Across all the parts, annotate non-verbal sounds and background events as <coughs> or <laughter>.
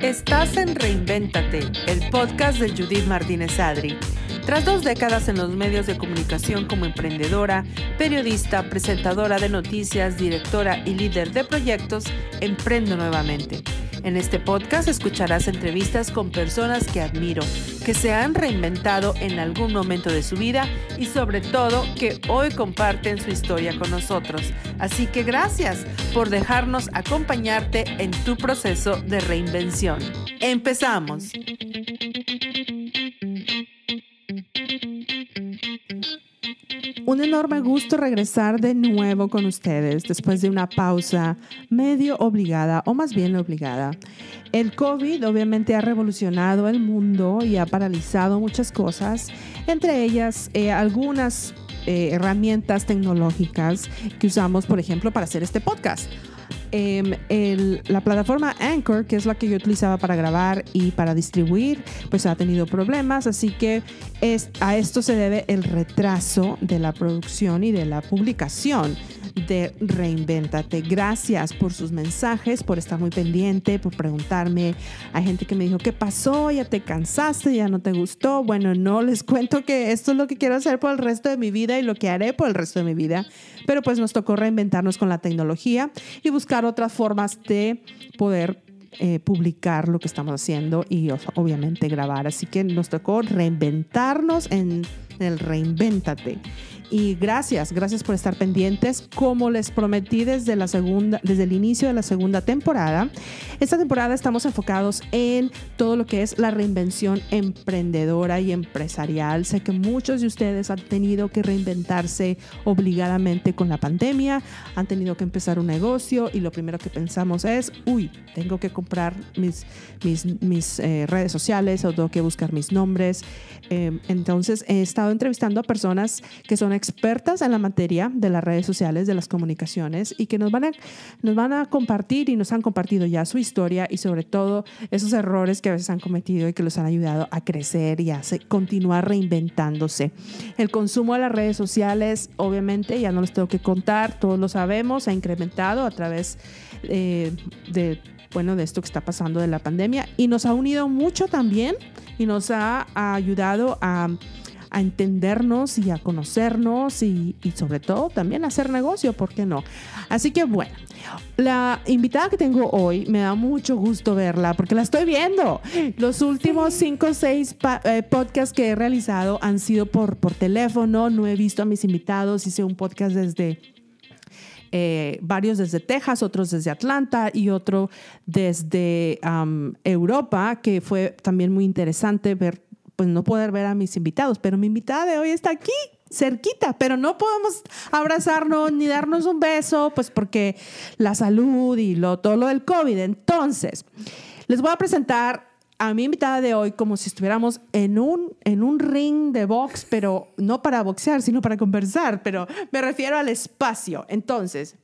Estás en Reinvéntate, el podcast de Judith Martínez Adri. Tras dos décadas en los medios de comunicación como emprendedora, periodista, presentadora de noticias, directora y líder de proyectos, emprendo nuevamente. En este podcast escucharás entrevistas con personas que admiro, que se han reinventado en algún momento de su vida y sobre todo que hoy comparten su historia con nosotros. Así que gracias por dejarnos acompañarte en tu proceso de reinvención. Empezamos. Un enorme gusto regresar de nuevo con ustedes después de una pausa medio obligada o más bien obligada. El COVID obviamente ha revolucionado el mundo y ha paralizado muchas cosas, entre ellas eh, algunas eh, herramientas tecnológicas que usamos, por ejemplo, para hacer este podcast. Em, la plataforma Anchor, que es la que yo utilizaba para grabar y para distribuir, pues ha tenido problemas, así que es, a esto se debe el retraso de la producción y de la publicación de Reinvéntate. Gracias por sus mensajes, por estar muy pendiente, por preguntarme. Hay gente que me dijo, ¿qué pasó? ¿Ya te cansaste? ¿Ya no te gustó? Bueno, no, les cuento que esto es lo que quiero hacer por el resto de mi vida y lo que haré por el resto de mi vida. Pero pues nos tocó reinventarnos con la tecnología y buscar otras formas de poder eh, publicar lo que estamos haciendo y obviamente grabar. Así que nos tocó reinventarnos en el Reinvéntate. Y gracias, gracias por estar pendientes. Como les prometí desde la segunda, desde el inicio de la segunda temporada, esta temporada estamos enfocados en todo lo que es la reinvención emprendedora y empresarial. Sé que muchos de ustedes han tenido que reinventarse obligadamente con la pandemia, han tenido que empezar un negocio y lo primero que pensamos es, uy, tengo que comprar mis, mis, eh, redes sociales o tengo que buscar mis nombres. Eh, entonces he estado entrevistando a personas que son expertas en la materia de las redes sociales, de las comunicaciones y que nos van a, nos van a compartir y nos han compartido ya su historia y sobre todo esos errores que a veces han cometido y que los han ayudado a crecer y a continuar reinventándose. El consumo de las redes sociales, obviamente, ya no les tengo que contar, todos lo sabemos, ha incrementado a través eh, de bueno, de esto que está pasando de la pandemia y nos ha unido mucho también y nos ha ayudado a a entendernos y a conocernos y, sobre todo también a hacer negocio, ¿por qué no? Así que bueno, la invitada que tengo hoy me da mucho gusto verla porque la estoy viendo. Los últimos cinco o seis eh, podcasts que he realizado han sido por, por teléfono, no he visto a mis invitados, hice un podcast desde eh, varios desde Texas, otros desde Atlanta y otro desde Europa, que fue también muy interesante ver pues no poder ver a mis invitados, pero mi invitada de hoy está aquí cerquita, pero no podemos abrazarnos ni darnos un beso, pues porque la salud y lo, todo lo del COVID. Entonces, les voy a presentar a mi invitada de hoy como si estuviéramos en un, en un ring de box, pero no para boxear, sino para conversar, pero me refiero al espacio. Entonces,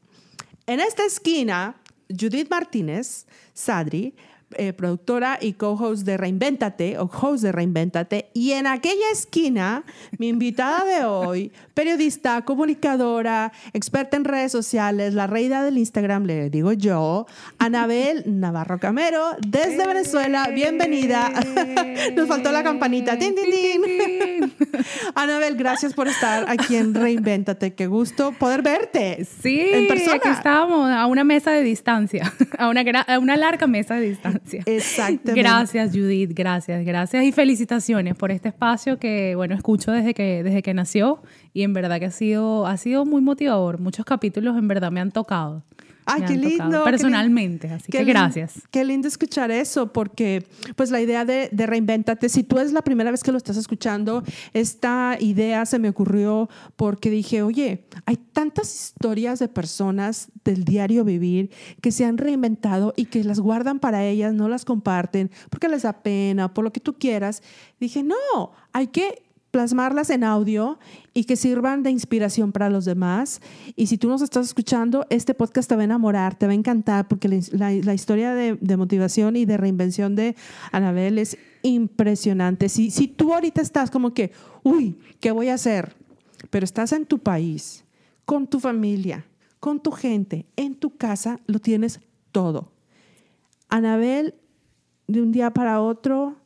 en esta esquina, Judith Martínez, Sadri, eh, productora y co-host de Reinvéntate, o host de Reinvéntate. Y en aquella esquina, mi invitada de hoy, <laughs> periodista, comunicadora, experta en redes sociales, la reina del Instagram, le digo yo, Anabel Navarro Camero, desde Venezuela. Bienvenida. <laughs> Nos faltó la campanita. ¡Tin, tin, tin! <laughs> Anabel, gracias por estar aquí en Reinvéntate. Qué gusto poder verte. Sí, en persona. aquí estábamos a una mesa de distancia, a una, a una larga mesa de distancia. Exactamente. Gracias, Judith, gracias, gracias y felicitaciones por este espacio que, bueno, escucho desde que, desde que nació y en verdad que ha sido, ha sido muy motivador. Muchos capítulos en verdad me han tocado. Ay, qué lindo. Personalmente, así que gracias. Qué lindo escuchar eso, porque pues la idea de, de reinventate, si tú es la primera vez que lo estás escuchando, esta idea se me ocurrió porque dije, oye, hay tantas historias de personas del diario vivir que se han reinventado y que las guardan para ellas, no las comparten porque les da pena, por lo que tú quieras. Dije, no, hay que plasmarlas en audio y que sirvan de inspiración para los demás. Y si tú nos estás escuchando, este podcast te va a enamorar, te va a encantar, porque la, historia de, motivación y de reinvención de Anabel es impresionante. Si, si tú ahorita estás como que, uy, ¿qué voy a hacer? Pero estás en tu país, con tu familia, con tu gente, en tu casa, lo tienes todo. Anabel, de un día para otro,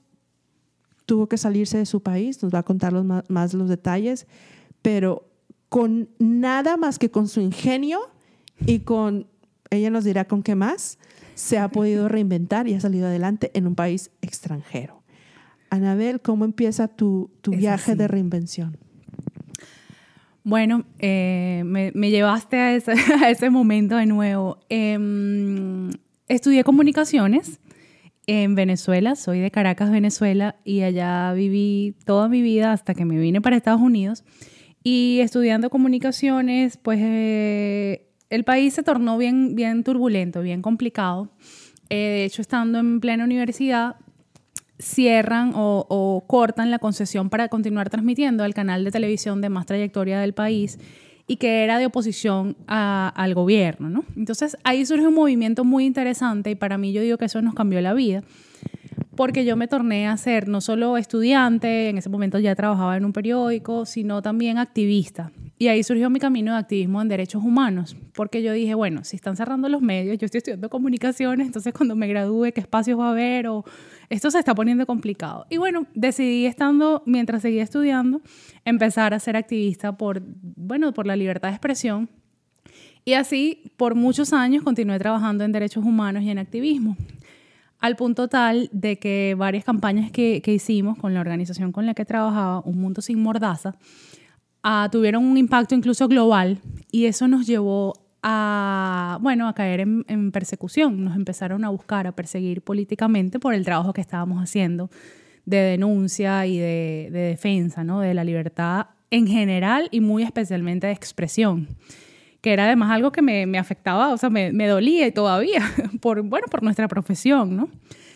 tuvo que salirse de su país, nos va a contar los más, más los detalles, pero con nada más que con su ingenio y con, ella nos dirá con qué más, se ha podido reinventar y ha salido adelante en un país extranjero. Anabel, ¿cómo empieza tu, tu viaje de reinvención? Bueno, eh, me, me, llevaste a ese, <laughs> a ese, momento de nuevo. Eh, estudié comunicaciones en Venezuela, soy de Caracas, Venezuela, y allá viví toda mi vida hasta que me vine para Estados Unidos. Y estudiando comunicaciones, pues eh, el país se tornó bien, bien turbulento, bien complicado. Eh, de hecho, estando en plena universidad, cierran o, o, cortan la concesión para continuar transmitiendo al canal de televisión de más trayectoria del país y que era de oposición a, al gobierno. ¿no? Entonces ahí surge un movimiento muy interesante y para mí yo digo que eso nos cambió la vida porque yo me torné a ser no solo estudiante, en ese momento ya trabajaba en un periódico, sino también activista. Y ahí surgió mi camino de activismo en derechos humanos, porque yo dije, bueno, si están cerrando los medios, yo estoy estudiando comunicaciones, entonces cuando me gradúe, ¿qué espacios va a haber? O esto se está poniendo complicado. Y bueno, decidí estando, mientras seguía estudiando, empezar a ser activista por, bueno, por la libertad de expresión. Y así, por muchos años, continué trabajando en derechos humanos y en activismo al punto tal de que varias campañas que, que, hicimos con la organización con la que trabajaba, Un Mundo Sin Mordaza, uh, tuvieron un impacto incluso global y eso nos llevó a, bueno, a caer en, persecución. Nos empezaron a buscar, a perseguir políticamente por el trabajo que estábamos haciendo de denuncia y de, de defensa ¿no? de la libertad en general y muy especialmente de expresión que era además algo que me, me afectaba, o sea, me, me, dolía y todavía, <laughs> por, bueno, por nuestra profesión, ¿no?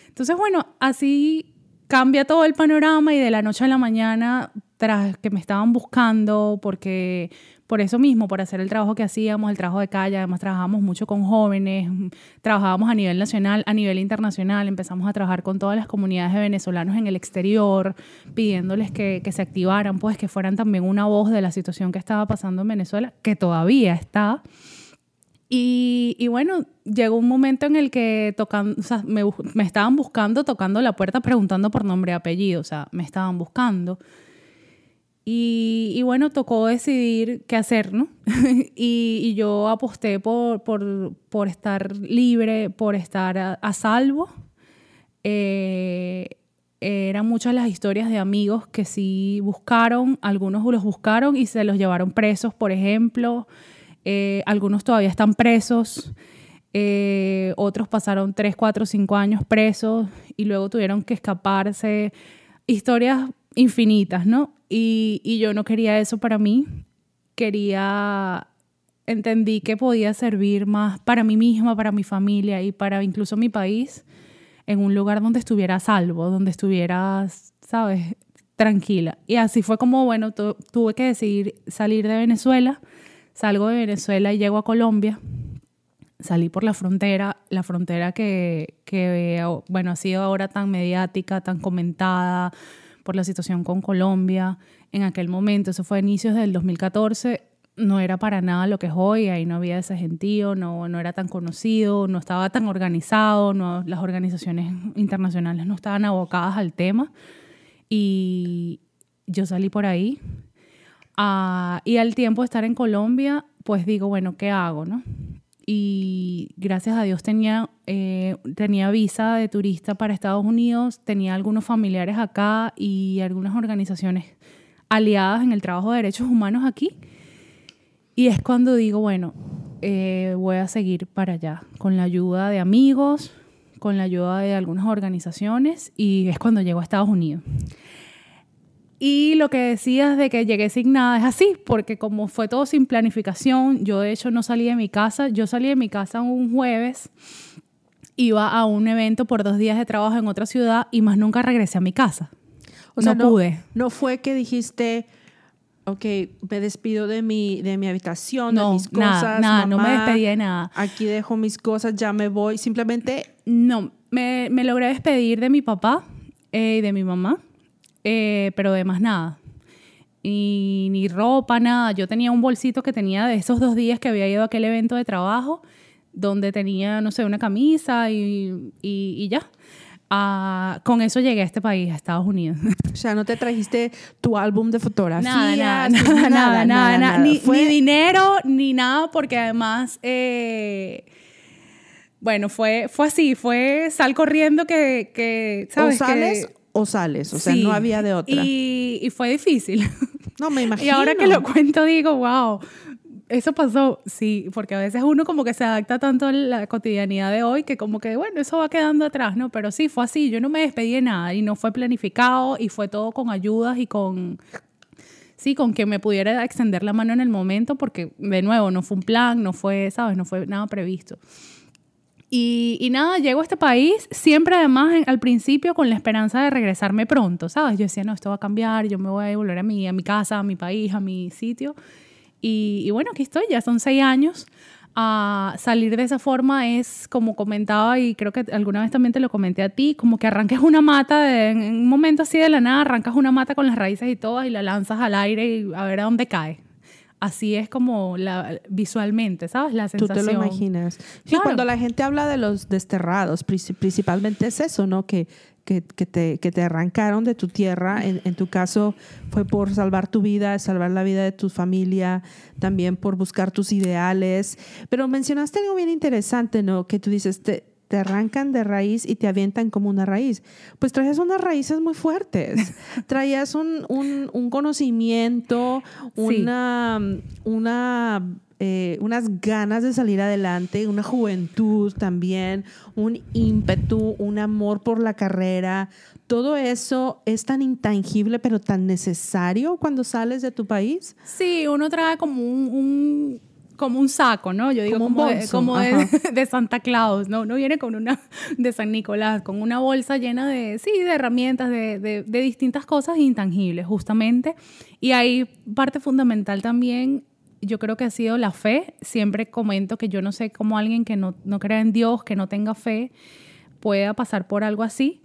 Entonces, bueno, así cambia todo el panorama y de la noche a la mañana, tras que me estaban buscando, porque por eso mismo, por hacer el trabajo que hacíamos, el trabajo de calle, además trabajábamos mucho con jóvenes, trabajábamos a nivel nacional, a nivel internacional, empezamos a trabajar con todas las comunidades de venezolanos en el exterior, pidiéndoles que, que se activaran, pues que fueran también una voz de la situación que estaba pasando en Venezuela, que todavía está. Y, y, bueno, llegó un momento en el que tocan, o sea, me, me, estaban buscando, tocando la puerta, preguntando por nombre y apellido, o sea, me estaban buscando. Y, bueno, tocó decidir qué hacer, ¿no? <laughs> y, yo aposté por, por, estar libre, por estar a, a salvo. Eh, eran muchas las historias de amigos que sí buscaron, algunos los buscaron y se los llevaron presos, por ejemplo. Eh, algunos todavía están presos. Eh, otros pasaron 3, 4, 5 años presos y luego tuvieron que escaparse. Historias infinitas, ¿no? Y, y yo no quería eso para mí. Quería, entendí que podía servir más para mí misma, para mi familia y para incluso mi país, en un lugar donde estuviera a salvo, donde estuviera, ¿sabes? Tranquila. Y así fue como, bueno, tu, tuve que decidir salir de Venezuela. Salgo de Venezuela y llego a Colombia. Salí por la frontera, la frontera que, que, bueno, ha sido ahora tan mediática, tan comentada, por la situación con Colombia. En aquel momento, eso fue a inicios del 2014, no era para nada lo que es hoy, ahí no había ese gentío, no, no era tan conocido, no estaba tan organizado, no, las organizaciones internacionales no estaban abocadas al tema. Y yo salí por ahí. Uh, y al tiempo de estar en Colombia, pues digo, bueno, ¿qué hago? No? Y gracias a Dios tenía, eh, tenía visa de turista para Estados Unidos, tenía algunos familiares acá y algunas organizaciones aliadas en el trabajo de derechos humanos aquí. Y es cuando digo, bueno, eh, voy a seguir para allá, con la ayuda de amigos, con la ayuda de algunas organizaciones, y es cuando llego a Estados Unidos. Y lo que decías de que llegué sin nada es así, porque como fue todo sin planificación, yo de hecho no salí de mi casa, yo salí de mi casa un jueves, iba a un evento por dos días de trabajo en otra ciudad y más nunca regresé a mi casa. O sea, no, pude. No fue que dijiste, ok, me despido de mi, de mi habitación, no, de mis cosas. Nada, nada no me despedí de nada. Aquí dejo mis cosas, ya me voy. Simplemente. No, me, me logré despedir de mi papá eh, y de mi mamá, eh, pero de más nada. Y ni ropa, nada. Yo tenía un bolsito que tenía de esos dos días que había ido a aquel evento de trabajo, donde tenía, no sé, una camisa y, y, y ya. Ah, con eso llegué a este país, a Estados Unidos. <laughs> O sea, no te trajiste tu álbum de fotografías. Nada, nada, nada, nada, nada, Ni, ni, dinero, ni nada, porque además, eh, bueno, fue, fue así, fue sal corriendo que, que ¿sabes? O sales que, o sales, o sea, no había de otra. Y, y fue difícil. No, me <laughs> imagino. Y ahora que lo cuento digo, wow, eso pasó, sí, porque a veces uno como que se adapta tanto a la cotidianidad de hoy que como que, bueno, eso va quedando atrás, ¿no? Pero sí, fue así, yo no me despedí de nada y no fue planificado y fue todo con ayudas y con, sí, con que me pudiera extender la mano en el momento porque, de nuevo, no fue un plan, no fue, ¿sabes? No fue nada previsto. Y, y, nada, llego a este país siempre además en, al principio con la esperanza de regresarme pronto, ¿sabes? Yo decía, no, esto va a cambiar, yo me voy a volver a mi, a mi casa, a mi país, a mi sitio. Y, bueno, aquí estoy, ya son seis años. A salir de esa forma es, como comentaba, y creo que alguna vez también te lo comenté a ti, como que arranques una mata, en un momento así de la nada, arrancas una mata con las raíces y todas y la lanzas al aire y a ver a dónde cae. Así es como la, visualmente, ¿sabes? La sensación. Tú te lo imaginas. Claro. cuando la gente habla de los desterrados, principalmente es eso, ¿no? Que que, que, te, que te arrancaron de tu tierra. En, en, tu caso fue por salvar tu vida, salvar la vida de tu familia, también por buscar tus ideales. Pero mencionaste algo bien interesante, ¿no? Que tú dices, te, te arrancan de raíz y te avientan como una raíz. Pues traías unas raíces muy fuertes. <laughs> Traías un, un, un conocimiento, una, sí. una eh, unas ganas de salir adelante, una juventud también, un ímpetu, un amor por la carrera. Todo eso es tan intangible, pero tan necesario cuando sales de tu país. Sí, uno trae como un, un como un saco, ¿no? Yo digo como, como, de, como de, <laughs> de, Santa Claus, ¿no? No viene con una <laughs> de San Nicolás, con una bolsa llena de, sí, de herramientas, de, de, de distintas cosas intangibles, justamente. Y ahí parte fundamental también yo creo que ha sido la fe. Siempre comento que yo no sé cómo alguien que no, no crea en Dios, que no tenga fe, pueda pasar por algo así,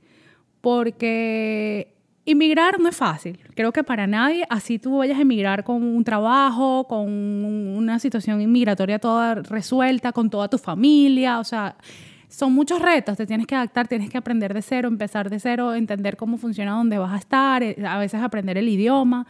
porque inmigrar no es fácil. Creo que para nadie, así tú vayas a emigrar con un trabajo, con una situación inmigratoria toda resuelta, con toda tu familia, o sea, son muchos retos, te tienes que adaptar, tienes que aprender de cero, empezar de cero, entender cómo funciona dónde vas a estar, eh, a veces aprender el idioma.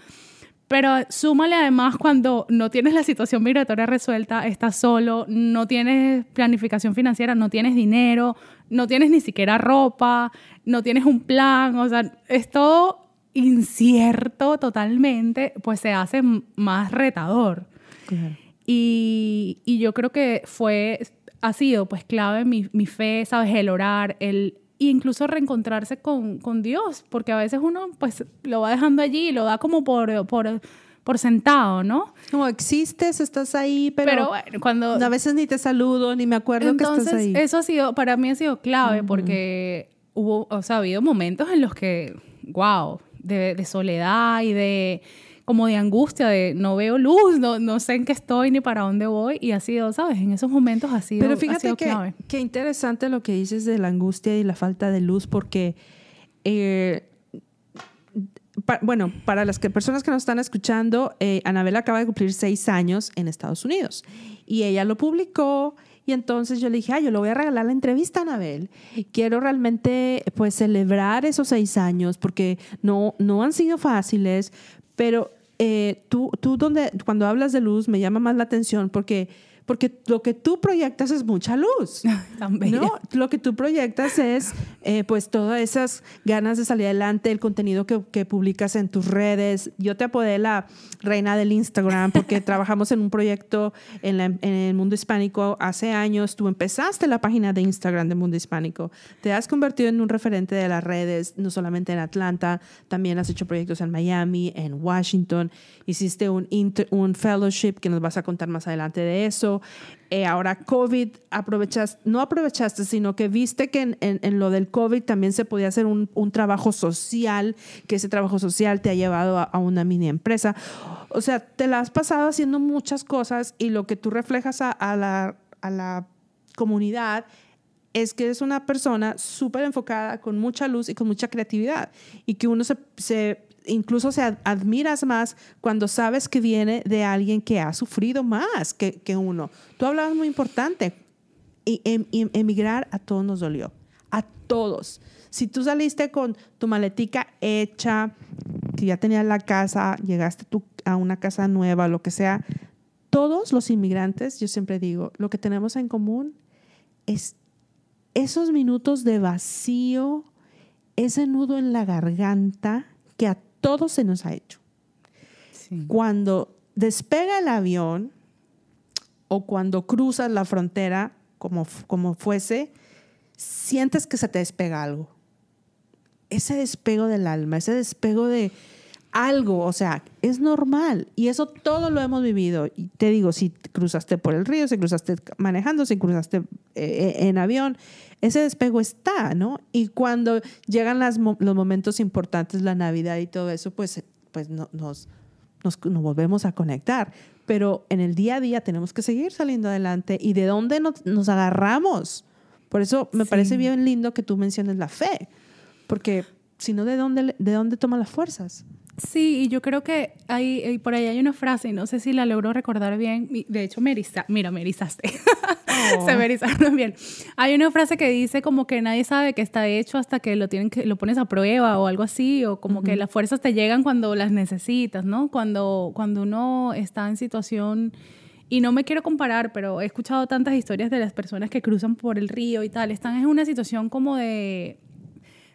Pero súmale además cuando no tienes la situación migratoria resuelta, estás solo, no tienes planificación financiera, no tienes dinero, no tienes ni siquiera ropa, no tienes un plan, o sea, es todo incierto totalmente, pues se hace más retador. Claro. Y, y, yo creo que fue, ha sido pues clave mi, mi fe, ¿sabes? El orar, el e incluso reencontrarse con, con, Dios, porque a veces uno pues lo va dejando allí y lo da como por, por, por sentado, ¿no? Como existes, estás ahí, pero, pero bueno, cuando... a veces ni te saludo, ni me acuerdo Entonces, que estás ahí. Eso ha sido, para mí ha sido clave, uh -huh. porque hubo, o sea, ha habido momentos en los que, wow, de, de soledad y de como de angustia, de no veo luz, no, no sé en qué estoy ni para dónde voy. Y ha sido, ¿sabes? En esos momentos ha sido Pero fíjate sido que, clave. qué interesante lo que dices de la angustia y la falta de luz, porque, eh, bueno, para las personas que nos están escuchando, eh, Anabel acaba de cumplir seis años en Estados Unidos. Y ella lo publicó. Y entonces yo le dije, ah, yo le voy a regalar la entrevista a Anabel. Quiero realmente pues celebrar esos seis años porque no, no han sido fáciles, pero eh, tú, tú donde, cuando hablas de luz me llama más la atención porque, porque lo que tú proyectas es mucha luz. <laughs> ¿no? Lo que tú proyectas es eh, pues todas esas ganas de salir adelante, el contenido que, que, publicas en tus redes. Yo te apodé la reina del Instagram porque <laughs> trabajamos en un proyecto en, la, en, el mundo hispánico hace años. Tú empezaste la página de Instagram del mundo hispánico. Te has convertido en un referente de las redes, no solamente en Atlanta, también has hecho proyectos en Miami, en Washington. Hiciste un, inter, un fellowship que nos vas a contar más adelante de eso. Eh, ahora COVID, aprovechas, no aprovechaste, sino que viste que en, en, en, lo del COVID también se podía hacer un, un, trabajo social, que ese trabajo social te ha llevado a, a, una mini empresa. O sea, te la has pasado haciendo muchas cosas y lo que tú reflejas a, a la, a la comunidad es que eres una persona súper enfocada, con mucha luz y con mucha creatividad. Y que uno se, se incluso se admiras más cuando sabes que viene de alguien que ha sufrido más que, que uno. Tú hablabas muy importante. Y, em, emigrar a todos nos dolió. A todos. Si tú saliste con tu maletica hecha, que ya tenías la casa, llegaste tú a una casa nueva, lo que sea, todos los inmigrantes, yo siempre digo, lo que tenemos en común es esos minutos de vacío, ese nudo en la garganta que a todos se nos ha hecho. Cuando despega el avión o cuando cruzas la frontera, como, como fuese, sientes que se te despega algo. Ese despego del alma, ese despego de, algo, o sea, es normal y eso todo lo hemos vivido. Y te digo, si cruzaste por el río, si cruzaste manejando, si cruzaste eh, eh, en avión, ese despego está, ¿no? Y cuando llegan las, los momentos importantes, la Navidad y todo eso, pues, pues nos, nos, nos, volvemos a conectar. Pero en el día a día tenemos que seguir saliendo adelante y de dónde nos, nos agarramos. Por eso me parece bien lindo que tú menciones la fe, porque si no, ¿de dónde, ¿de dónde toma las fuerzas? Sí, y yo creo que hay, por ahí hay una frase, y no sé si la logro recordar bien, de hecho me eriza, mira, me erizaste, <laughs> se me erizaron bien. Hay una frase que dice como que nadie sabe que está hecho hasta que lo, tienen que, lo pones a prueba o algo así, o como que las fuerzas te llegan cuando las necesitas, ¿no? Cuando, cuando uno está en situación... Y no me quiero comparar, pero he escuchado tantas historias de las personas que cruzan por el río y tal. Están en una situación como de,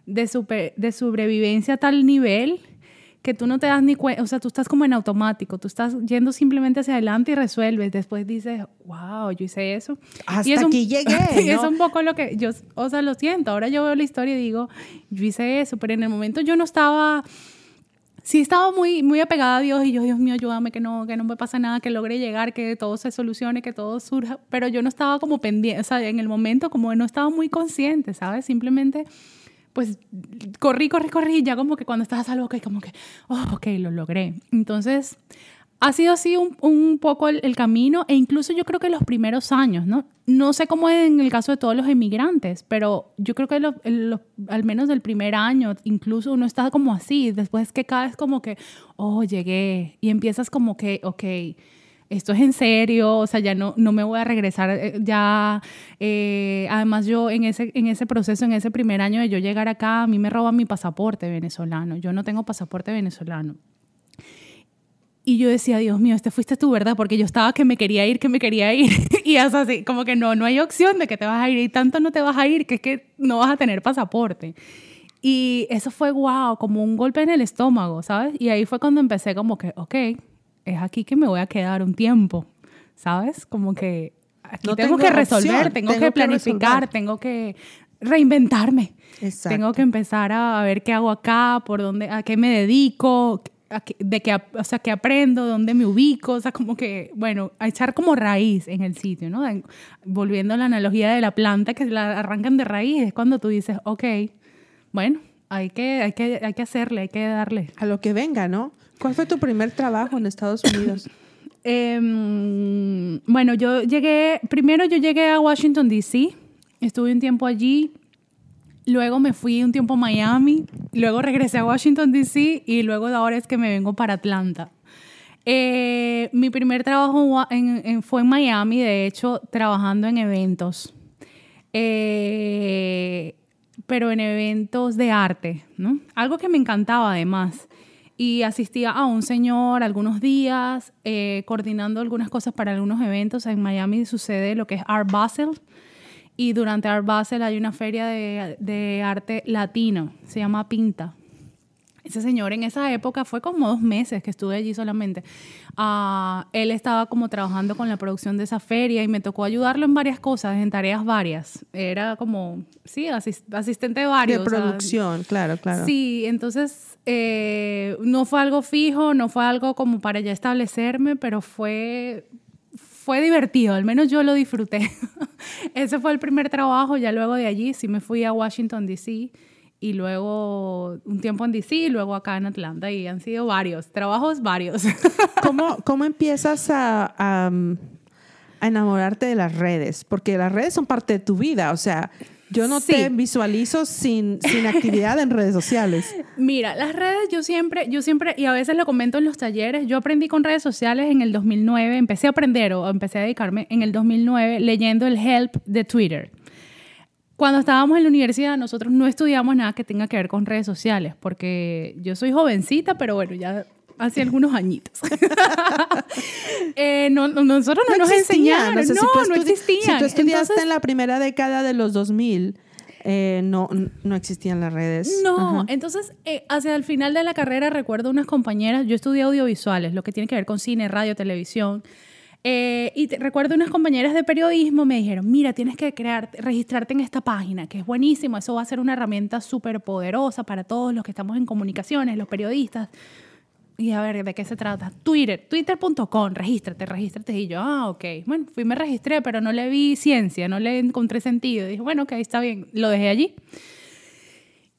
de, super, de sobrevivencia a tal nivel que tú no te das ni cuenta, o sea, tú estás como en automático, tú estás yendo simplemente hacia adelante y resuelves, después dices, wow, yo hice eso. Hasta y aquí llegué. <laughs> Y es un poco lo que yo, o sea, lo siento, ahora yo veo la historia y digo, yo hice eso, pero en el momento yo no estaba, sí estaba muy, muy apegada a Dios y yo, Dios mío, ayúdame, que no, que no me pase nada, que logre llegar, que todo se solucione, que todo surja, pero yo no estaba como pendiente, o sea, en el momento como no estaba muy consciente, ¿sabes? Simplemente pues corrí, corrí, corrí, ya como que cuando estás a salvo, como que, oh, ok, lo logré. Entonces, ha sido así un, un poco el, camino e incluso yo creo que los primeros años, ¿no? No sé cómo es en el caso de todos los emigrantes, pero yo creo que al menos del primer año, incluso uno está como así, después que vez como que, oh, llegué y empiezas como que, ok, esto es en serio, o sea, ya no, no me voy a regresar, eh, ya, eh, además yo en ese, en ese proceso, en ese primer año de yo llegar acá, a mí me roban mi pasaporte venezolano, yo no tengo pasaporte venezolano. Y yo decía, Dios mío, este fuiste tú, ¿verdad? Porque yo estaba que me quería ir, que me quería ir. <laughs> y es así, como que no, no hay opción de que te vas a ir. Y tanto no te vas a ir que es que no vas a tener pasaporte. Y eso fue wow, como un golpe en el estómago, ¿sabes? Y ahí fue cuando empecé como que, ok, es aquí que me voy a quedar un tiempo, ¿sabes? Como que aquí tengo, que resolver, tengo, que planificar, tengo que reinventarme. Tengo que empezar a ver qué hago acá, por dónde, a qué me dedico, de qué, o sea, qué aprendo, dónde me ubico, o sea, como que, bueno, a echar como raíz en el sitio, ¿no? Volviendo a la analogía de la planta que la arrancan de raíz, es cuando tú dices, ok, bueno, hay que, hay que, hay que hacerle, hay que darle. A lo que venga, ¿no? ¿Cuál fue tu primer trabajo en Estados Unidos? <coughs> Em, bueno, yo llegué, primero yo llegué a Washington, D.C., estuve un tiempo allí, luego me fui un tiempo a Miami, luego regresé a Washington, D.C. y luego de ahora es que me vengo para Atlanta. Eh, mi primer trabajo fue en Miami, de hecho, trabajando en eventos. Eh, pero en eventos de arte, ¿no? Algo que me encantaba además y asistía a un señor algunos días, eh, coordinando algunas cosas para algunos eventos. En Miami sucede lo que es Art Basel y durante Art Basel hay una feria de, de arte latino, se llama Pinta. Ese señor en esa época fue como dos meses que estuve allí solamente. Ah, él estaba como trabajando con la producción de esa feria y me tocó ayudarlo en varias cosas, en tareas varias. Era como, sí, asistente de varios. De producción, claro, claro. Sí, entonces eh, no fue algo fijo, no fue algo como para ya establecerme, pero fue fue divertido, al menos yo lo disfruté. <laughs> Ese fue el primer trabajo, ya luego de allí sí me fui a Washington, D.C y luego un tiempo en DC y luego acá en Atlanta y han sido varios, trabajos varios. <laughs> ¿Cómo, <laughs> cómo empiezas a, a enamorarte de las redes, porque las redes son parte de tu vida, o sea, yo no Sí. te visualizo sin, sin actividad en redes sociales. <laughs> Mira, las redes yo siempre, yo siempre, y a veces lo comento en los talleres, yo aprendí con redes sociales en el 2009, empecé a aprender o empecé a dedicarme en el 2009 leyendo el help de Twitter. Cuando estábamos en la universidad, nosotros no estudiamos nada que tenga que ver con redes sociales, porque yo soy jovencita, pero bueno, ya hace algunos añitos. <laughs> Eh, no- no- nosotros no, nos existía, enseñaron, sé, no, si no existían. Si tú estudiaste Entonces, en la primera década de los 2000, eh, no, no existían las redes. No, Ajá. entonces eh, hacia el final de la carrera recuerdo unas compañeras, yo estudié audiovisuales, lo que tiene que ver con cine, radio, televisión, eh, y te- recuerdo unas compañeras de periodismo me dijeron, mira, tienes que crear, registrarte en esta página, que es buenísimo, eso va a ser una herramienta súper poderosa para todos los que estamos en comunicaciones, los periodistas. Y a ver, ¿de qué se trata? Twitter, twitter.com, regístrate, regístrate. Y yo, ah, ok. Bueno, fui, me registré, pero no le vi ciencia, no le encontré sentido. dije, bueno, ok, está bien, lo dejé allí.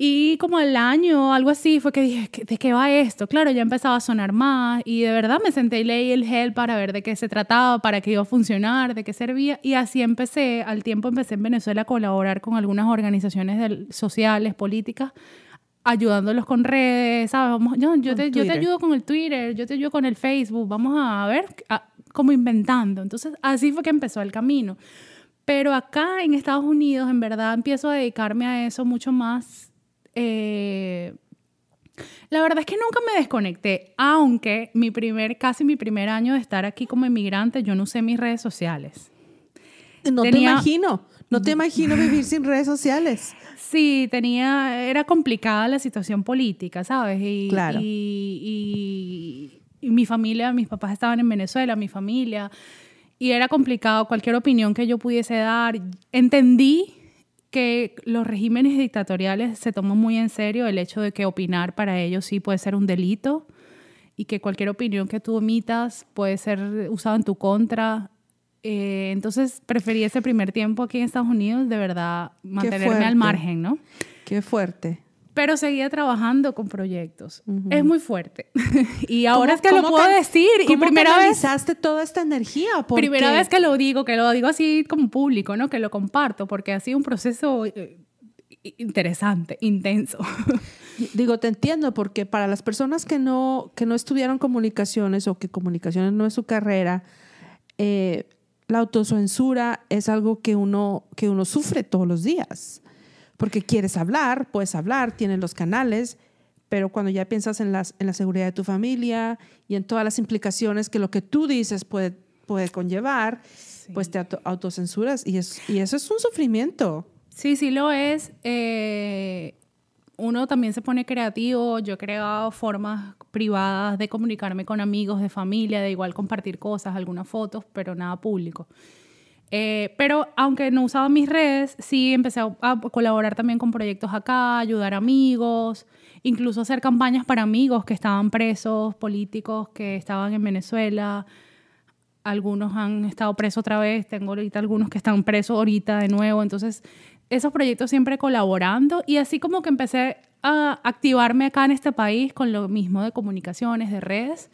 Y como al año, algo así, fue que dije, ¿qué- ¿de qué va esto? Claro, ya empezaba a sonar más y de verdad me senté y leí el help para ver de qué se trataba, para qué iba a funcionar, de qué servía. Y así empecé, al tiempo empecé en Venezuela a colaborar con algunas organizaciones del- sociales, políticas, ayudándolos con redes, ¿sabes? Vamos, yo, te, yo te ayudo con el Twitter, yo te ayudo con el Facebook, vamos a ver, a- como inventando. Entonces, así fue que empezó el camino. Pero acá en Estados Unidos, en verdad, empiezo a dedicarme a eso mucho más. Eh, la verdad es que nunca me desconecté, aunque mi primer, casi mi primer año de estar aquí como inmigrante, yo no usé mis redes sociales. No te tenía- imagino, no te <laughs> imagino vivir sin redes sociales. Sí, tenía, era complicada la situación política, ¿sabes? Y, Claro. y, y- y mi familia, mis papás estaban en Venezuela, mi familia, y era complicado cualquier opinión que yo pudiese dar. Entendí que los regímenes dictatoriales se toman muy en serio el hecho de que opinar para ellos sí puede ser un delito y que cualquier opinión que tú emitas puede ser usada en tu contra. Eh, entonces preferí ese primer tiempo aquí en Estados Unidos, de verdad, mantenerme al margen, ¿no? Qué fuerte. Pero seguía trabajando con proyectos. Es muy fuerte. <laughs> y ahora ¿Cómo- es que lo puedo decir. Y ¿Cómo primera vez, toda esta energía? Porque- primera vez que lo digo, que lo digo así como público, ¿no? Que lo comparto, porque ha sido un proceso eh, interesante, intenso. <laughs> Digo, te entiendo, porque para las personas que no, que no estudiaron comunicaciones o que comunicaciones no es su carrera, eh, la autocensura es algo que uno, que uno sufre todos los días. Porque quieres hablar, puedes hablar, tienes los canales, pero cuando ya piensas en, las, en la seguridad de tu familia y en todas las implicaciones que lo que tú dices puede, puede conllevar, pues te auto- autocensuras y, es, y eso es un sufrimiento. Sí, sí lo es. Eh, uno también se pone creativo. Yo he creado formas privadas de comunicarme con amigos, de familia, de igual compartir cosas, algunas fotos, pero nada público. Eh, pero aunque no usaba mis redes, sí empecé a, a colaborar también con proyectos acá, ayudar amigos, incluso hacer campañas para amigos que estaban presos, políticos que estaban en Venezuela. Algunos han estado presos otra vez, tengo ahorita algunos que están presos ahorita de nuevo. Entonces, esos proyectos siempre colaborando y así como que empecé a activarme acá en este país con lo mismo de comunicaciones, de redes.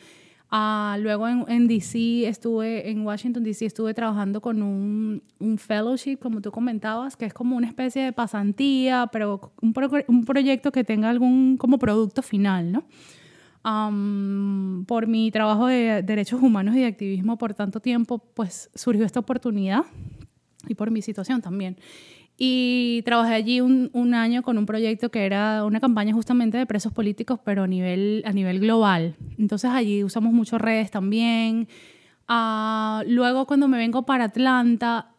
Ah, luego en, en DC estuve, en Washington DC estuve trabajando con un, un fellowship, como tú comentabas, que es como una especie de pasantía, pero un, pro- un proyecto que tenga algún como producto final, ¿no? Am, por mi trabajo de derechos humanos y de activismo por tanto tiempo, pues surgió esta oportunidad y por mi situación también. Y trabajé allí un, un año con un proyecto que era una campaña justamente de presos políticos, pero a nivel, a nivel global. Entonces allí usamos mucho redes también. Ah, luego cuando me vengo para Atlanta,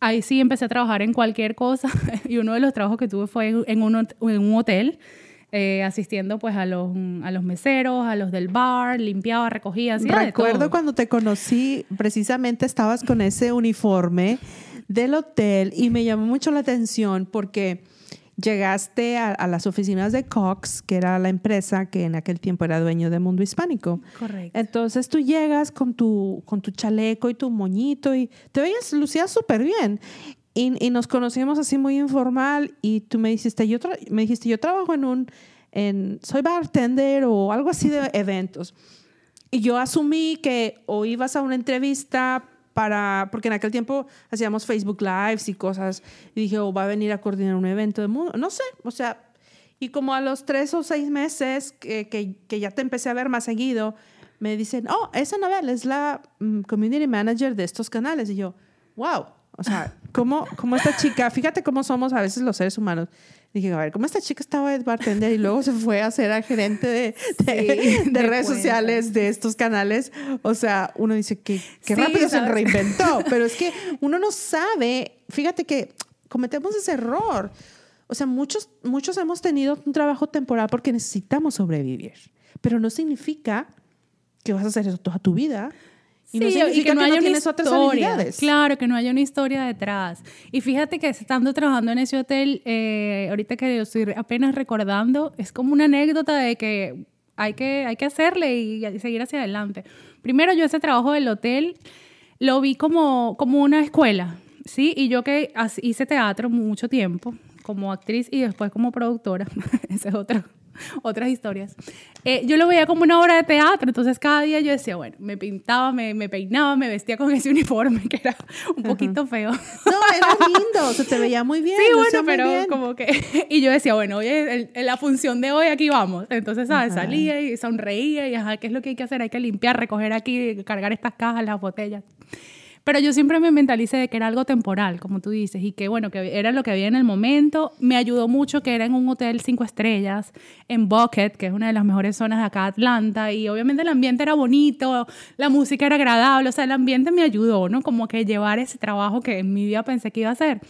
ahí sí empecé a trabajar en cualquier cosa <laughs> y uno de los trabajos que tuve fue en un, en un hotel, eh, asistiendo pues a los, a los meseros, a los del bar, limpiaba, recogía, hacía de Recuerdo todo. cuando te conocí, precisamente estabas con ese uniforme del hotel y me llamó mucho la atención porque llegaste a, a las oficinas de Cox, que era la empresa que en aquel tiempo era dueño de Mundo Hispánico. Correcto. Entonces tú llegas con tu, con tu chaleco y tu moñito y te veías, lucías súper bien. Y, y nos conocimos así muy informal y tú me dijiste, yo, me dijiste, yo trabajo en un, en, soy bartender o algo así de eventos. Y yo asumí que o ibas a una entrevista para, porque en aquel tiempo hacíamos Facebook Lives y cosas, y dije, oh, va a venir a coordinar un evento de mundo, no sé, o sea, y como a los tres o seis meses que, que, ya te empecé a ver más seguido, me dicen, oh, esa novela es la mm, community manager de estos canales, y yo, wow, o sea, ¿cómo, cómo esta chica, fíjate cómo somos a veces los seres humanos, Dije, a ver, ¿cómo esta chica estaba de bartender y luego se fue a ser gerente de, de, redes sociales de estos canales? O sea, uno dice que qué rápido se reinventó, <laughs> pero es que uno no sabe, fíjate que cometemos ese error. O sea, muchos, muchos hemos tenido un trabajo temporal porque necesitamos sobrevivir, pero no significa que vas a hacer eso toda tu vida. Y no significa que no, haya una historia. Claro, que no haya una historia detrás. Y fíjate que estando trabajando en ese hotel, eh, ahorita que estoy apenas recordando, es como una anécdota de que hay que, hay que hacerle y, seguir hacia adelante. Primero, yo ese trabajo del hotel lo vi como, como una escuela, ¿sí? Y yo que hice teatro mucho tiempo como actriz y después como productora, <laughs> ese es otro <laughs> otras historias. Eh, yo lo veía como una obra de teatro, entonces cada día yo decía, bueno, me pintaba, me, me peinaba, me vestía con ese <laughs> uniforme que era un poquito feo. No, era <laughs> lindo, se te veía muy bien. Sí, bueno, pero como que... Y yo decía, bueno, oye, la función de hoy aquí vamos. Entonces, ¿sabes? Salía y sonreía y, ajá, ¿qué es lo que hay que hacer? Hay que limpiar, recoger aquí, cargar estas cajas, las botellas. Pero yo siempre me mentalicé de que era algo temporal, como tú dices, y que bueno, que era lo que había en el momento. Me ayudó mucho que era en un hotel cinco estrellas, en Bucket, que es una de las mejores zonas de acá Atlanta, y obviamente el ambiente era bonito, la música era agradable, o sea, el ambiente me ayudó, ¿no? Como que llevar ese trabajo que en mi vida pensé que iba a hacer.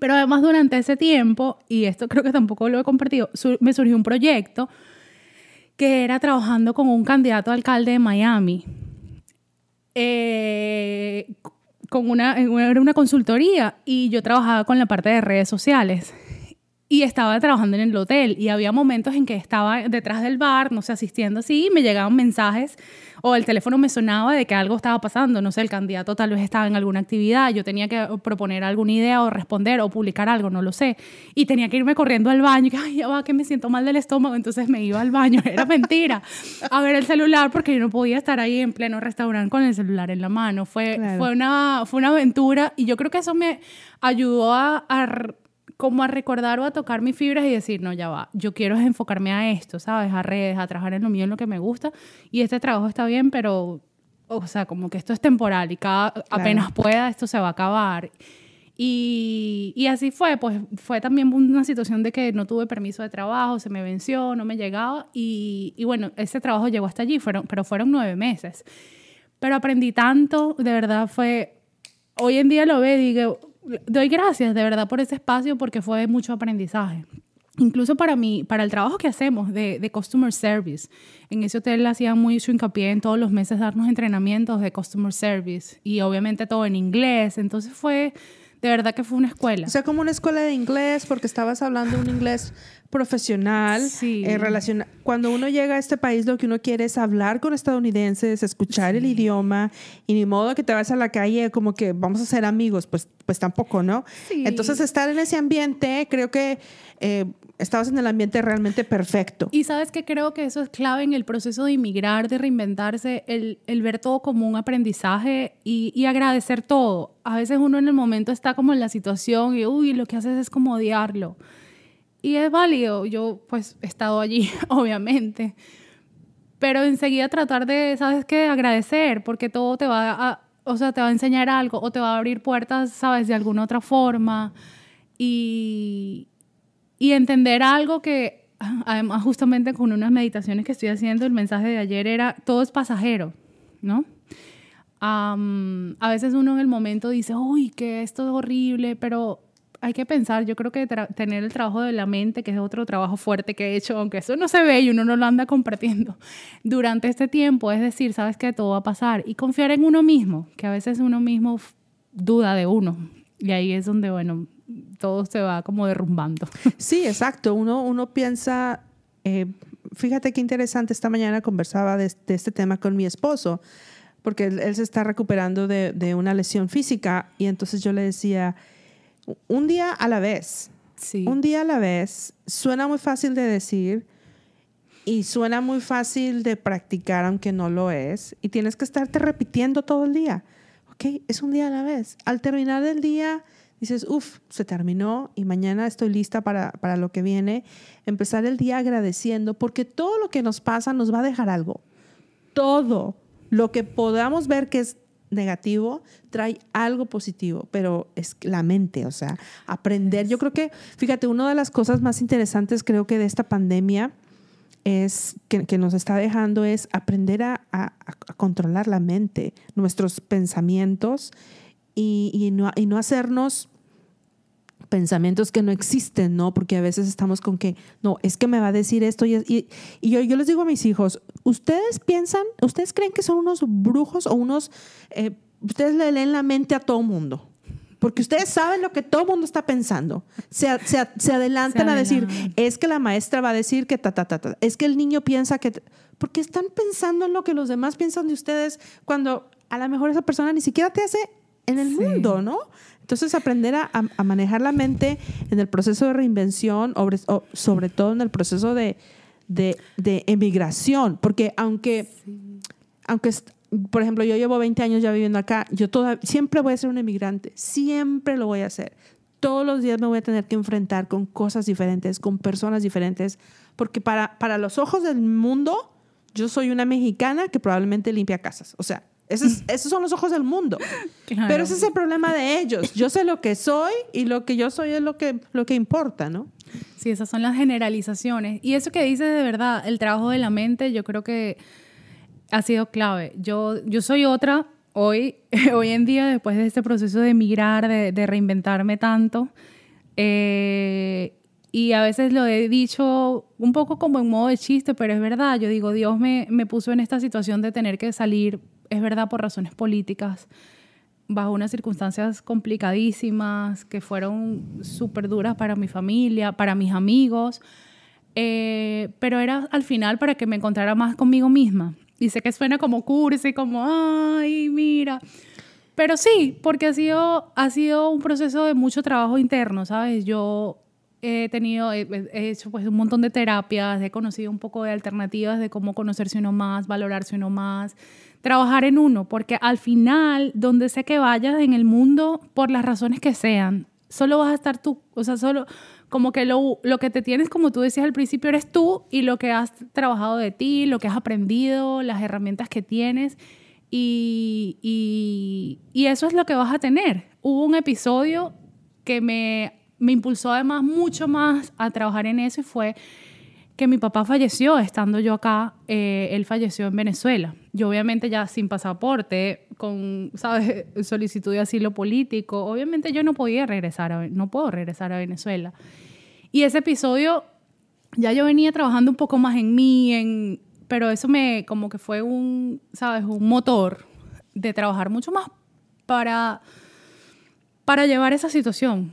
Pero además durante ese tiempo, y esto creo que tampoco lo he compartido, me surgió un proyecto que era trabajando con un candidato a alcalde de Miami eh, con una, era una consultoría y yo trabajaba con la parte de redes sociales y estaba trabajando en el hotel y había momentos en que estaba detrás del bar, no sé, asistiendo así, y me llegaban mensajes o el teléfono me sonaba de que algo estaba pasando, no sé, el candidato tal vez estaba en alguna actividad, yo tenía que proponer alguna idea o responder o publicar algo, no lo sé, y tenía que irme corriendo al baño, y que, ay, ya va, que me siento mal del estómago, entonces me iba al baño, era mentira, a ver el celular porque yo no podía estar ahí en pleno restaurante con el celular en la mano, fue, fue, una, fue una aventura y yo creo que eso me ayudó a como a recordar o a tocar mis fibras y decir, no, ya va, yo quiero <laughs> enfocarme a esto, ¿sabes? A redes, a trabajar en lo mío, en lo que me gusta. Y este trabajo está bien, pero, o sea, como que esto es temporal y cada, apenas pueda, esto se va a acabar. Y, y, así fue, pues fue también una situación de que no tuve permiso de trabajo, se me venció, no me llegaba. Y, y bueno, ese trabajo llegó hasta allí, fueron, pero fueron nueve meses. Pero aprendí tanto, de verdad fue, hoy en día lo ve, digo, doy gracias de verdad por ese espacio porque fue mucho aprendizaje. Incluso para mí, para el trabajo que hacemos de, customer service, en ese hotel hacía mucho hincapié en todos los meses darnos entrenamientos de customer service y obviamente todo en inglés. Entonces fue, de verdad que fue una escuela. O sea, como una escuela de inglés, porque estabas hablando un inglés profesional. Sí. Eh, Cuando uno llega a este país, lo que uno quiere es hablar con estadounidenses, escuchar el idioma, y ni modo que te vas a la calle como que vamos a ser amigos, pues, pues tampoco, ¿no? Entonces, estar en ese ambiente, creo que eh, estabas en el ambiente realmente perfecto. Y sabes que creo que eso es clave en el proceso de inmigrar, de reinventarse, el, el ver todo como un aprendizaje y, y, agradecer todo. A veces uno en el momento está como en la situación y, uy, lo que haces es como odiarlo. Y es válido, yo pues he estado allí, <laughs> obviamente. Pero enseguida tratar de, ¿sabes qué? Agradecer, porque todo te va a, o sea, te va a enseñar algo o te va a abrir puertas, ¿sabes? De alguna otra forma. Y, y entender algo que, además, justamente con unas meditaciones que estoy haciendo, el mensaje de ayer era, todo es pasajero, ¿no? a veces uno en el momento dice, uy, que esto es horrible, pero hay que pensar, yo creo que tener el trabajo de la mente, que es otro trabajo fuerte que he hecho, aunque eso no se ve y uno no lo anda compartiendo <laughs> durante este tiempo, es decir, sabes que todo va a pasar y confiar en uno mismo, que a veces uno mismo duda de uno y ahí es donde, bueno, todo se va como derrumbando. <laughs> Sí, exacto, uno, uno piensa, eh, fíjate qué interesante, esta mañana conversaba de, este tema con mi esposo, porque él, se está recuperando de, de una lesión física y entonces yo le decía, un día a la vez. Sí. Un día a la vez. Suena muy fácil de decir y suena muy fácil de practicar, aunque no lo es. Y tienes que estarte repitiendo todo el día. ok, es un día a la vez. Al terminar el día, dices, uff, se terminó y mañana estoy lista para, para lo que viene. Empezar el día agradeciendo, porque todo lo que nos pasa nos va a dejar algo. Todo lo que podamos ver que es negativo trae algo positivo, pero es la mente, o sea, aprender. Yo creo que, fíjate, una de las cosas más interesantes creo que de esta pandemia es que, nos está dejando es aprender a, controlar la mente, nuestros pensamientos y, no, y no hacernos pensamientos que no existen, ¿no? Porque a veces estamos con que, no, es que me va a decir esto y, y, y yo, yo, les digo a mis hijos, ¿ustedes piensan, ustedes creen que son unos brujos o unos, eh, ustedes le leen la mente a todo mundo? Porque ustedes saben lo que todo mundo está pensando. Se, se, se adelantan a decir, es que la maestra va a decir que ta, ta, ta, ta. Es que el niño piensa que... Porque están pensando en lo que los demás piensan de ustedes cuando a lo mejor esa persona ni siquiera te hace en el sí. mundo, ¿no? Entonces, aprender a, a, manejar la mente en el proceso de reinvención, sobre todo en el proceso de, de, de emigración, porque aunque, sí. aunque, por ejemplo, yo llevo 20 años ya viviendo acá, yo toda, siempre voy a ser un emigrante, siempre lo voy a hacer. Todos los días me voy a tener que enfrentar con cosas diferentes, con personas diferentes, porque para, para los ojos del mundo, yo soy una mexicana que probablemente limpia casas. O sea, esos, esos, son los ojos del mundo. <laughs> Claro. Pero ese es el problema de ellos. Yo sé lo que soy y lo que yo soy es lo que, lo que importa, ¿no? Sí, esas son las generalizaciones. Y eso que dices de verdad, el trabajo de la mente, yo creo que ha sido clave. Yo, yo soy otra hoy, <laughs> hoy en día, después de este proceso de emigrar, de, de reinventarme tanto. Eh, y a veces lo he dicho un poco como en modo de chiste, pero es verdad. Yo digo, Dios me, me puso en esta situación de tener que salir es verdad por razones políticas, bajo unas circunstancias complicadísimas que fueron súper duras para mi familia, para mis amigos, eh, pero era al final para que me encontrara más conmigo misma. Y sé que suena como cursi, como, ay, mira. Pero sí, porque ha sido, ha sido un proceso de mucho trabajo interno, ¿sabes? Yo he tenido, he, he, hecho pues un montón de terapias, he conocido un poco de alternativas de cómo conocerse uno más, valorarse uno más, trabajar en uno, porque al final, donde sea que vayas en el mundo, por las razones que sean, solo vas a estar tú, o sea, solo como que lo, lo que te tienes, como tú decías al principio, eres tú y lo que has trabajado de ti, lo que has aprendido, las herramientas que tienes. Y, y, eso es lo que vas a tener. Hubo un episodio que me, me impulsó además mucho más a trabajar en eso y fue que mi papá falleció estando yo acá, eh, él falleció en Venezuela. Yo obviamente ya sin pasaporte, con, ¿sabes?, <laughs> solicitud de asilo político, obviamente yo no podía regresar, a, no puedo regresar a Venezuela. Y ese episodio, ya yo venía trabajando un poco más en mí, en, pero eso me, como que fue un, ¿sabes?, un motor de trabajar mucho más para, para llevar esa situación,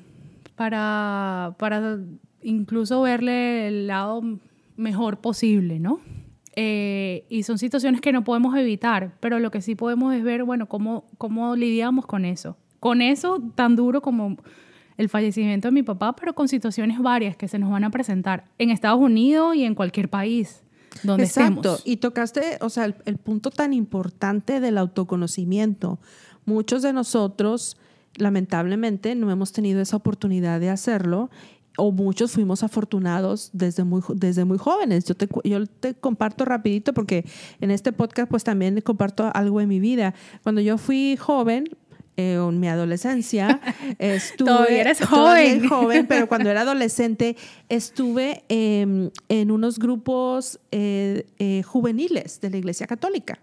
para, para incluso verle el lado mejor posible, ¿no? Eh, y son situaciones que no podemos evitar, pero lo que sí podemos es ver, bueno, cómo, cómo lidiamos con eso. Con eso tan duro como el fallecimiento de mi papá, pero con situaciones varias que se nos van a presentar en Estados Unidos y en cualquier país donde Exacto. estemos. Y tocaste, o sea, el, el punto tan importante del autoconocimiento. Muchos de nosotros, lamentablemente, no hemos tenido esa oportunidad de hacerlo o muchos fuimos afortunados desde muy, desde muy jóvenes. Yo te, yo te comparto rapidito porque en este podcast pues también comparto algo de mi vida. Cuando yo fui joven, eh, en mi adolescencia, <laughs> estuve... Todavía eres joven. joven, pero cuando era adolescente estuve eh, en unos grupos eh, eh, juveniles de la Iglesia Católica.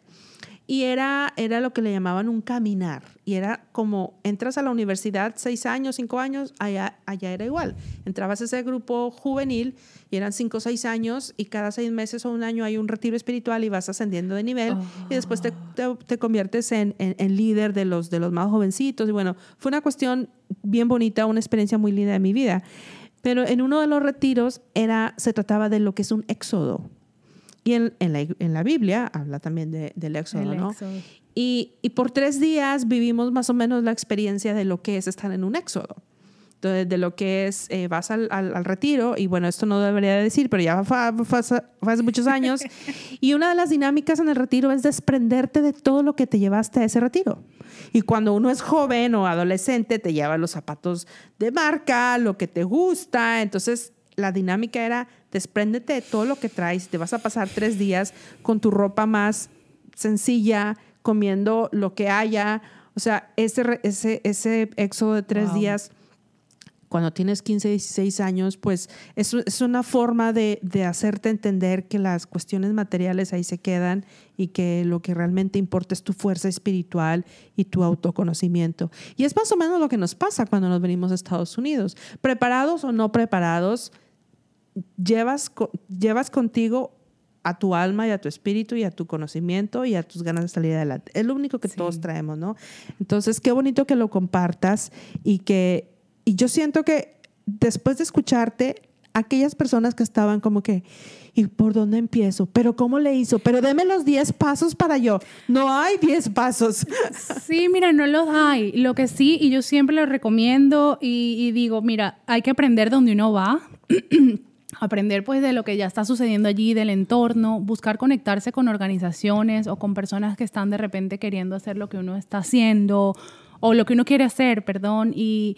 Y era, era lo que le llamaban un caminar. Y era como entras a la universidad seis años, cinco años, allá, allá era igual. Entrabas a ese grupo juvenil y eran cinco o seis años y cada seis meses o un año hay un retiro espiritual y vas ascendiendo de nivel oh. y después te, te, te conviertes en, en, en, líder de los, de los más jovencitos. Y bueno, fue una cuestión bien bonita, una experiencia muy linda de mi vida. Pero en uno de los retiros era, se trataba de lo que es un éxodo. Y en, en, la, en, la, Biblia habla también de, del éxodo, El ¿no? éxodo. Y, y, por tres días vivimos más o menos la experiencia de lo que es estar en un éxodo. de, de lo que es, eh, vas al, al, al, retiro, y bueno, esto no debería decir, pero ya fue hace muchos años, <laughs> y una de las dinámicas en el retiro es desprenderte de todo lo que te llevaste a ese retiro. Y cuando uno es joven o adolescente, te lleva los zapatos de marca, lo que te gusta, entonces la dinámica era despréndete de todo lo que traes, te vas a pasar tres días con tu ropa más sencilla, comiendo lo que haya, o sea, ese, ese, ese éxodo de tres wow. días cuando tienes 15, 16 años, pues es, es una forma de, de, hacerte entender que las cuestiones materiales ahí se quedan y que lo que realmente importa es tu fuerza espiritual y tu autoconocimiento. Y es más o menos lo que nos pasa cuando nos venimos a Estados Unidos. Preparados o no preparados, llevas, llevas contigo a tu alma y a tu espíritu y a tu conocimiento y a tus ganas de salir adelante. Es lo único que sí. todos traemos, ¿no? Entonces, qué bonito que lo compartas y que y yo siento que después de escucharte, aquellas personas que estaban como que, ¿y por dónde empiezo? ¿Pero cómo le hizo? Pero deme los 10 pasos para yo. No hay 10 pasos. <laughs> Sí, mira, no los hay. Lo que sí, y yo siempre lo recomiendo y, y digo, mira, hay que aprender donde uno va. <clears throat> aprender pues de lo que ya está sucediendo allí, del entorno, buscar conectarse con organizaciones o con personas que están de repente queriendo hacer lo que uno está haciendo o lo que uno quiere hacer, perdón, y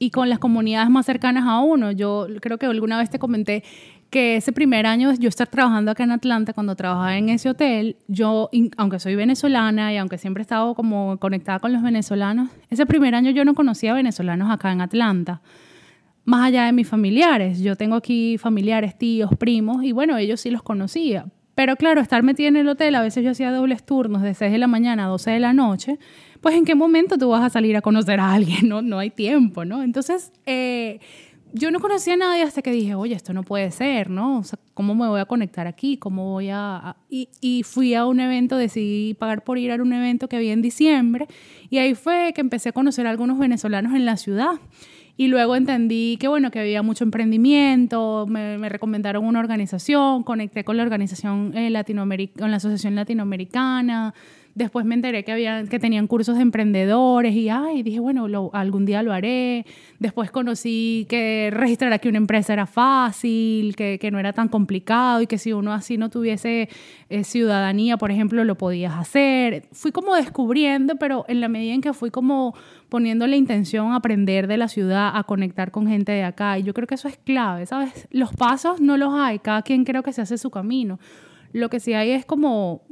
y con las comunidades más cercanas a uno. Yo creo que alguna vez te comenté que ese primer año yo estar trabajando acá en Atlanta, cuando trabajaba en ese hotel, yo, aunque soy venezolana y aunque siempre he estado como conectada con los venezolanos, ese primer año yo no conocía venezolanos acá en Atlanta, más allá de mis familiares. Yo tengo aquí familiares, tíos, primos, y bueno, ellos sí los conocía. Pero claro, estar metida en el hotel, a veces yo hacía dobles turnos de 6 de la mañana a 12 de la noche, pues en qué momento tú vas a salir a conocer a alguien, no, no hay tiempo, ¿no? Entonces, eh, yo no conocía a nadie hasta que dije, oye, esto no puede ser, ¿no? O sea, ¿cómo me voy a conectar aquí? ¿Cómo voy a...? Y, y, fui a un evento, decidí pagar por ir a un evento que había en diciembre y ahí fue que empecé a conocer a algunos venezolanos en la ciudad. Y luego entendí que, bueno, que había mucho emprendimiento, me, me recomendaron una organización, conecté con la organización eh, latinoamericana, con la Asociación Latinoamericana, Después me enteré que, había, que tenían cursos de emprendedores y ay, dije, bueno, lo, algún día lo haré. Después conocí que registrar aquí una empresa era fácil, que, que no era tan complicado y que si uno así no tuviese eh, ciudadanía, por ejemplo, lo podías hacer. Fui como descubriendo, pero en la medida en que fui como poniendo la intención a aprender de la ciudad, a conectar con gente de acá. Y yo creo que eso es clave, ¿sabes? Los pasos no los hay, cada quien creo que se hace su camino. Lo que sí hay es como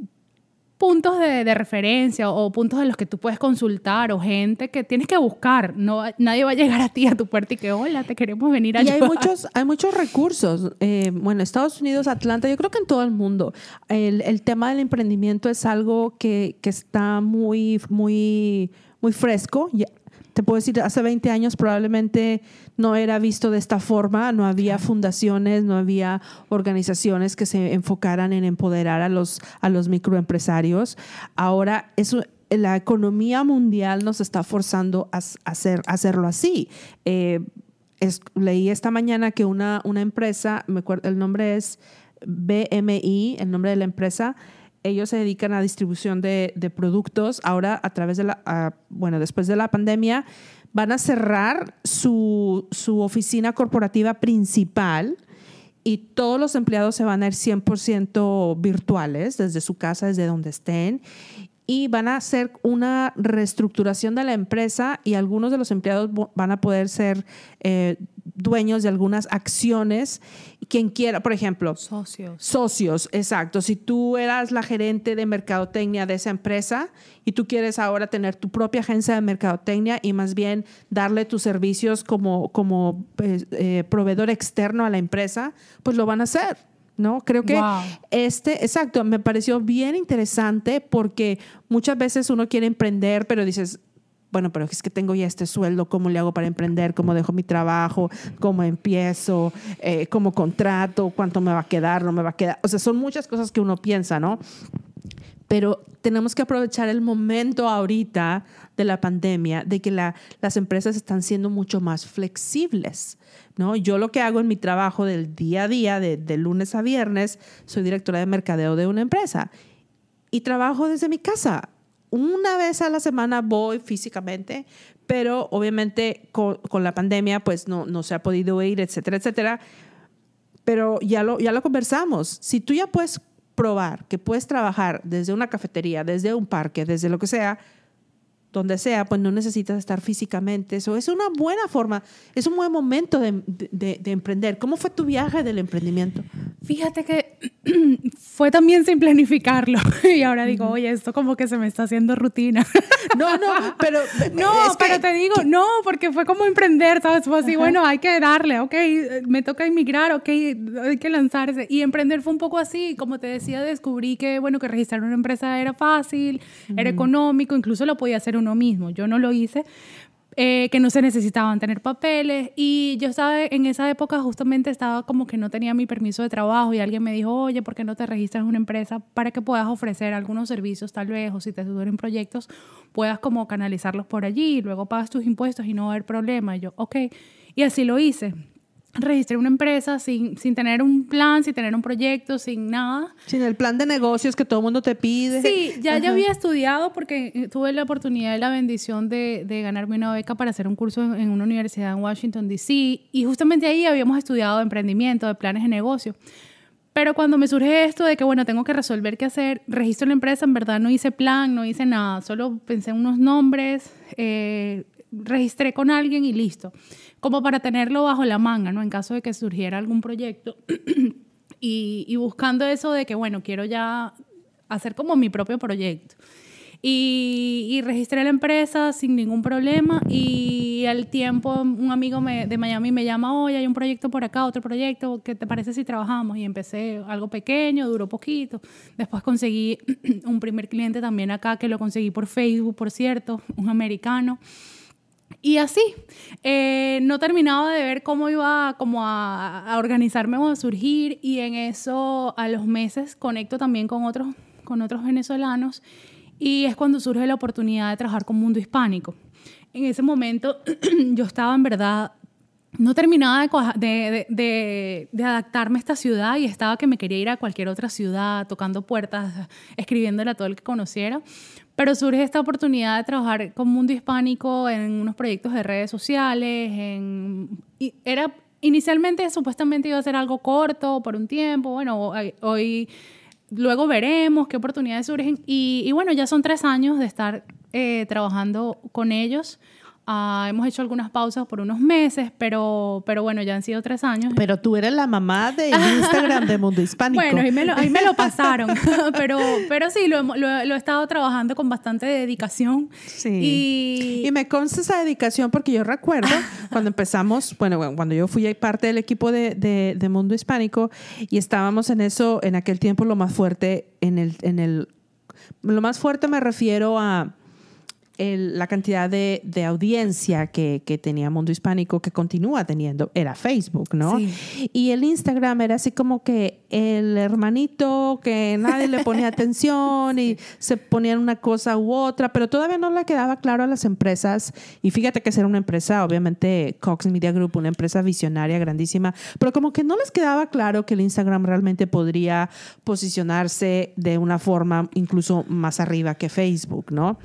puntos de, de, referencia o puntos de los que tú puedes consultar o gente que tienes que buscar. No, nadie va a llegar a ti a tu puerta y que, hola, te queremos venir a Y hay muchos, hay muchos recursos. Eh, bueno, Estados Unidos, Atlanta, yo creo que en todo el mundo. El, el tema del emprendimiento es algo que, que está muy, muy, muy fresco te puedo decir, hace 20 años probablemente no era visto de esta forma, no había fundaciones, no había organizaciones que se enfocaran en empoderar a los, a los microempresarios. Ahora eso, la economía mundial nos está forzando a, hacer, a hacerlo así. Eh, es, leí esta mañana que una, una empresa, me acuerdo, el nombre es BMI, el nombre de la empresa, ellos se dedican a distribución de, productos. Ahora, a través de la, bueno, después de la pandemia, van a cerrar su, su oficina corporativa principal y todos los empleados se van a ir 100% virtuales desde su casa, desde donde estén y van a hacer una reestructuración de la empresa y algunos de los empleados van a poder ser eh, dueños de algunas acciones. Quien quiera, por ejemplo. Socios. Socios, exacto. Si tú eras la gerente de mercadotecnia de esa empresa y tú quieres ahora tener tu propia agencia de mercadotecnia y más bien darle tus servicios como, como pues, eh, proveedor externo a la empresa, pues lo van a hacer. ¿No? Creo que wow. este, exacto, me pareció bien interesante porque muchas veces uno quiere emprender, pero dices, bueno, pero es que tengo ya este sueldo, ¿cómo le hago para emprender? ¿Cómo dejo mi trabajo? ¿Cómo empiezo? Eh, ¿Cómo contrato? ¿Cuánto me va a quedar? ¿No me va a quedar? O sea, son muchas cosas que uno piensa, ¿no? Pero tenemos que aprovechar el momento ahorita de la pandemia, de que la, las empresas están siendo mucho más flexibles. ¿No? Yo lo que hago en mi trabajo del día a día, de, lunes a viernes, soy directora de mercadeo de una empresa y trabajo desde mi casa una vez a la semana voy físicamente, pero obviamente con, con la pandemia pues no, no se ha podido ir, etcétera, etcétera. Pero ya lo, ya lo conversamos. Si tú ya puedes probar que puedes trabajar desde una cafetería, desde un parque, desde lo que sea, donde sea, pues no necesitas estar físicamente. Eso es una buena forma, es un buen momento de, de, de emprender. ¿Cómo fue tu viaje del emprendimiento? Fíjate que <clears throat> fue también sin planificarlo. <laughs> Y ahora digo, oye, esto como que se me está haciendo rutina. <laughs> No, no, pero... <laughs> no, pero te digo, no, porque fue como emprender, ¿sabes? Fue así, bueno, hay que darle, ok, me toca emigrar, ok, hay que lanzarse. Y emprender fue un poco así, como te decía, descubrí que, bueno, que registrar una empresa era fácil, era económico, incluso lo podía hacer uno mismo. Yo no lo hice, eh, que no se necesitaban tener papeles. Y yo estaba en esa época justamente estaba como que no tenía mi permiso de trabajo y alguien me dijo, oye, ¿por qué no te registras en una empresa para que puedas ofrecer algunos servicios tal vez o si te suben proyectos, puedas como canalizarlos por allí luego pagas tus impuestos y no va a haber problema. Y yo, ok. Y así lo hice registré una empresa sin, sin tener un plan, sin tener un proyecto, sin nada. Sin el plan de negocios que todo el mundo te pide. Sí, ya, ya había estudiado porque eh, tuve la oportunidad y la bendición de, de ganarme una beca para hacer un curso en, en una universidad en Washington, D.C. Y justamente ahí habíamos estudiado de emprendimiento, de planes de negocio. Pero cuando me surge esto de que, bueno, tengo que resolver qué hacer, registro la empresa, en verdad no hice plan, no hice nada, solo pensé en unos nombres, eh, registré con alguien y listo como para tenerlo bajo la manga, ¿no? En caso de que surgiera algún proyecto. <clears throat> y, buscando eso de que, bueno, quiero ya hacer como mi propio proyecto. Y, registré la empresa sin ningún problema y al tiempo un amigo de Miami me llama, oye, hay un proyecto por acá, otro proyecto, ¿qué te parece si trabajamos? Y empecé algo pequeño, duró poquito. Después conseguí <clears throat> un primer cliente también acá, que lo conseguí por Facebook, por cierto, un americano. Y así, eh, no terminaba de ver cómo iba como a, organizarme o a surgir y en eso a los meses conecto también con otros, con otros venezolanos y es cuando surge la oportunidad de trabajar con Mundo Hispánico. En ese momento <clears throat> yo estaba en verdad, no terminaba de, de, de, adaptarme a esta ciudad y estaba que me quería ir a cualquier otra ciudad, tocando puertas, escribiéndole a todo el que conociera, pero surge esta oportunidad de trabajar con Mundo Hispánico en unos proyectos de redes sociales. En, y era, inicialmente supuestamente iba a ser algo corto por un tiempo. Bueno, hoy, luego veremos qué oportunidades surgen. Y, y bueno, ya son tres años de estar eh, trabajando con ellos. Ah, hemos hecho algunas pausas por unos meses, pero, pero bueno, ya han sido tres años. Pero tú eres la mamá de <laughs> Instagram de Mundo Hispánico. Bueno, ahí me lo, ahí me lo pasaron, <laughs> <laughs> pero, pero sí, lo, lo, he estado trabajando con bastante dedicación. Sí. Y, me consta esa dedicación porque yo recuerdo cuando empezamos, bueno, cuando yo fui parte del equipo de, de, de Mundo Hispánico y estábamos en eso, en aquel tiempo lo más fuerte, en el, en el, lo más fuerte me refiero a la cantidad de, de audiencia que, que, tenía Mundo Hispánico, que continúa teniendo, era Facebook, ¿no? Y el Instagram era así como que el hermanito que nadie le ponía <laughs> atención y se ponían una cosa u otra, pero todavía no le quedaba claro a las empresas. Y fíjate que era una empresa, obviamente Cox Media Group, una empresa visionaria grandísima, pero como que no les quedaba claro que el Instagram realmente podría posicionarse de una forma incluso más arriba que Facebook, ¿no?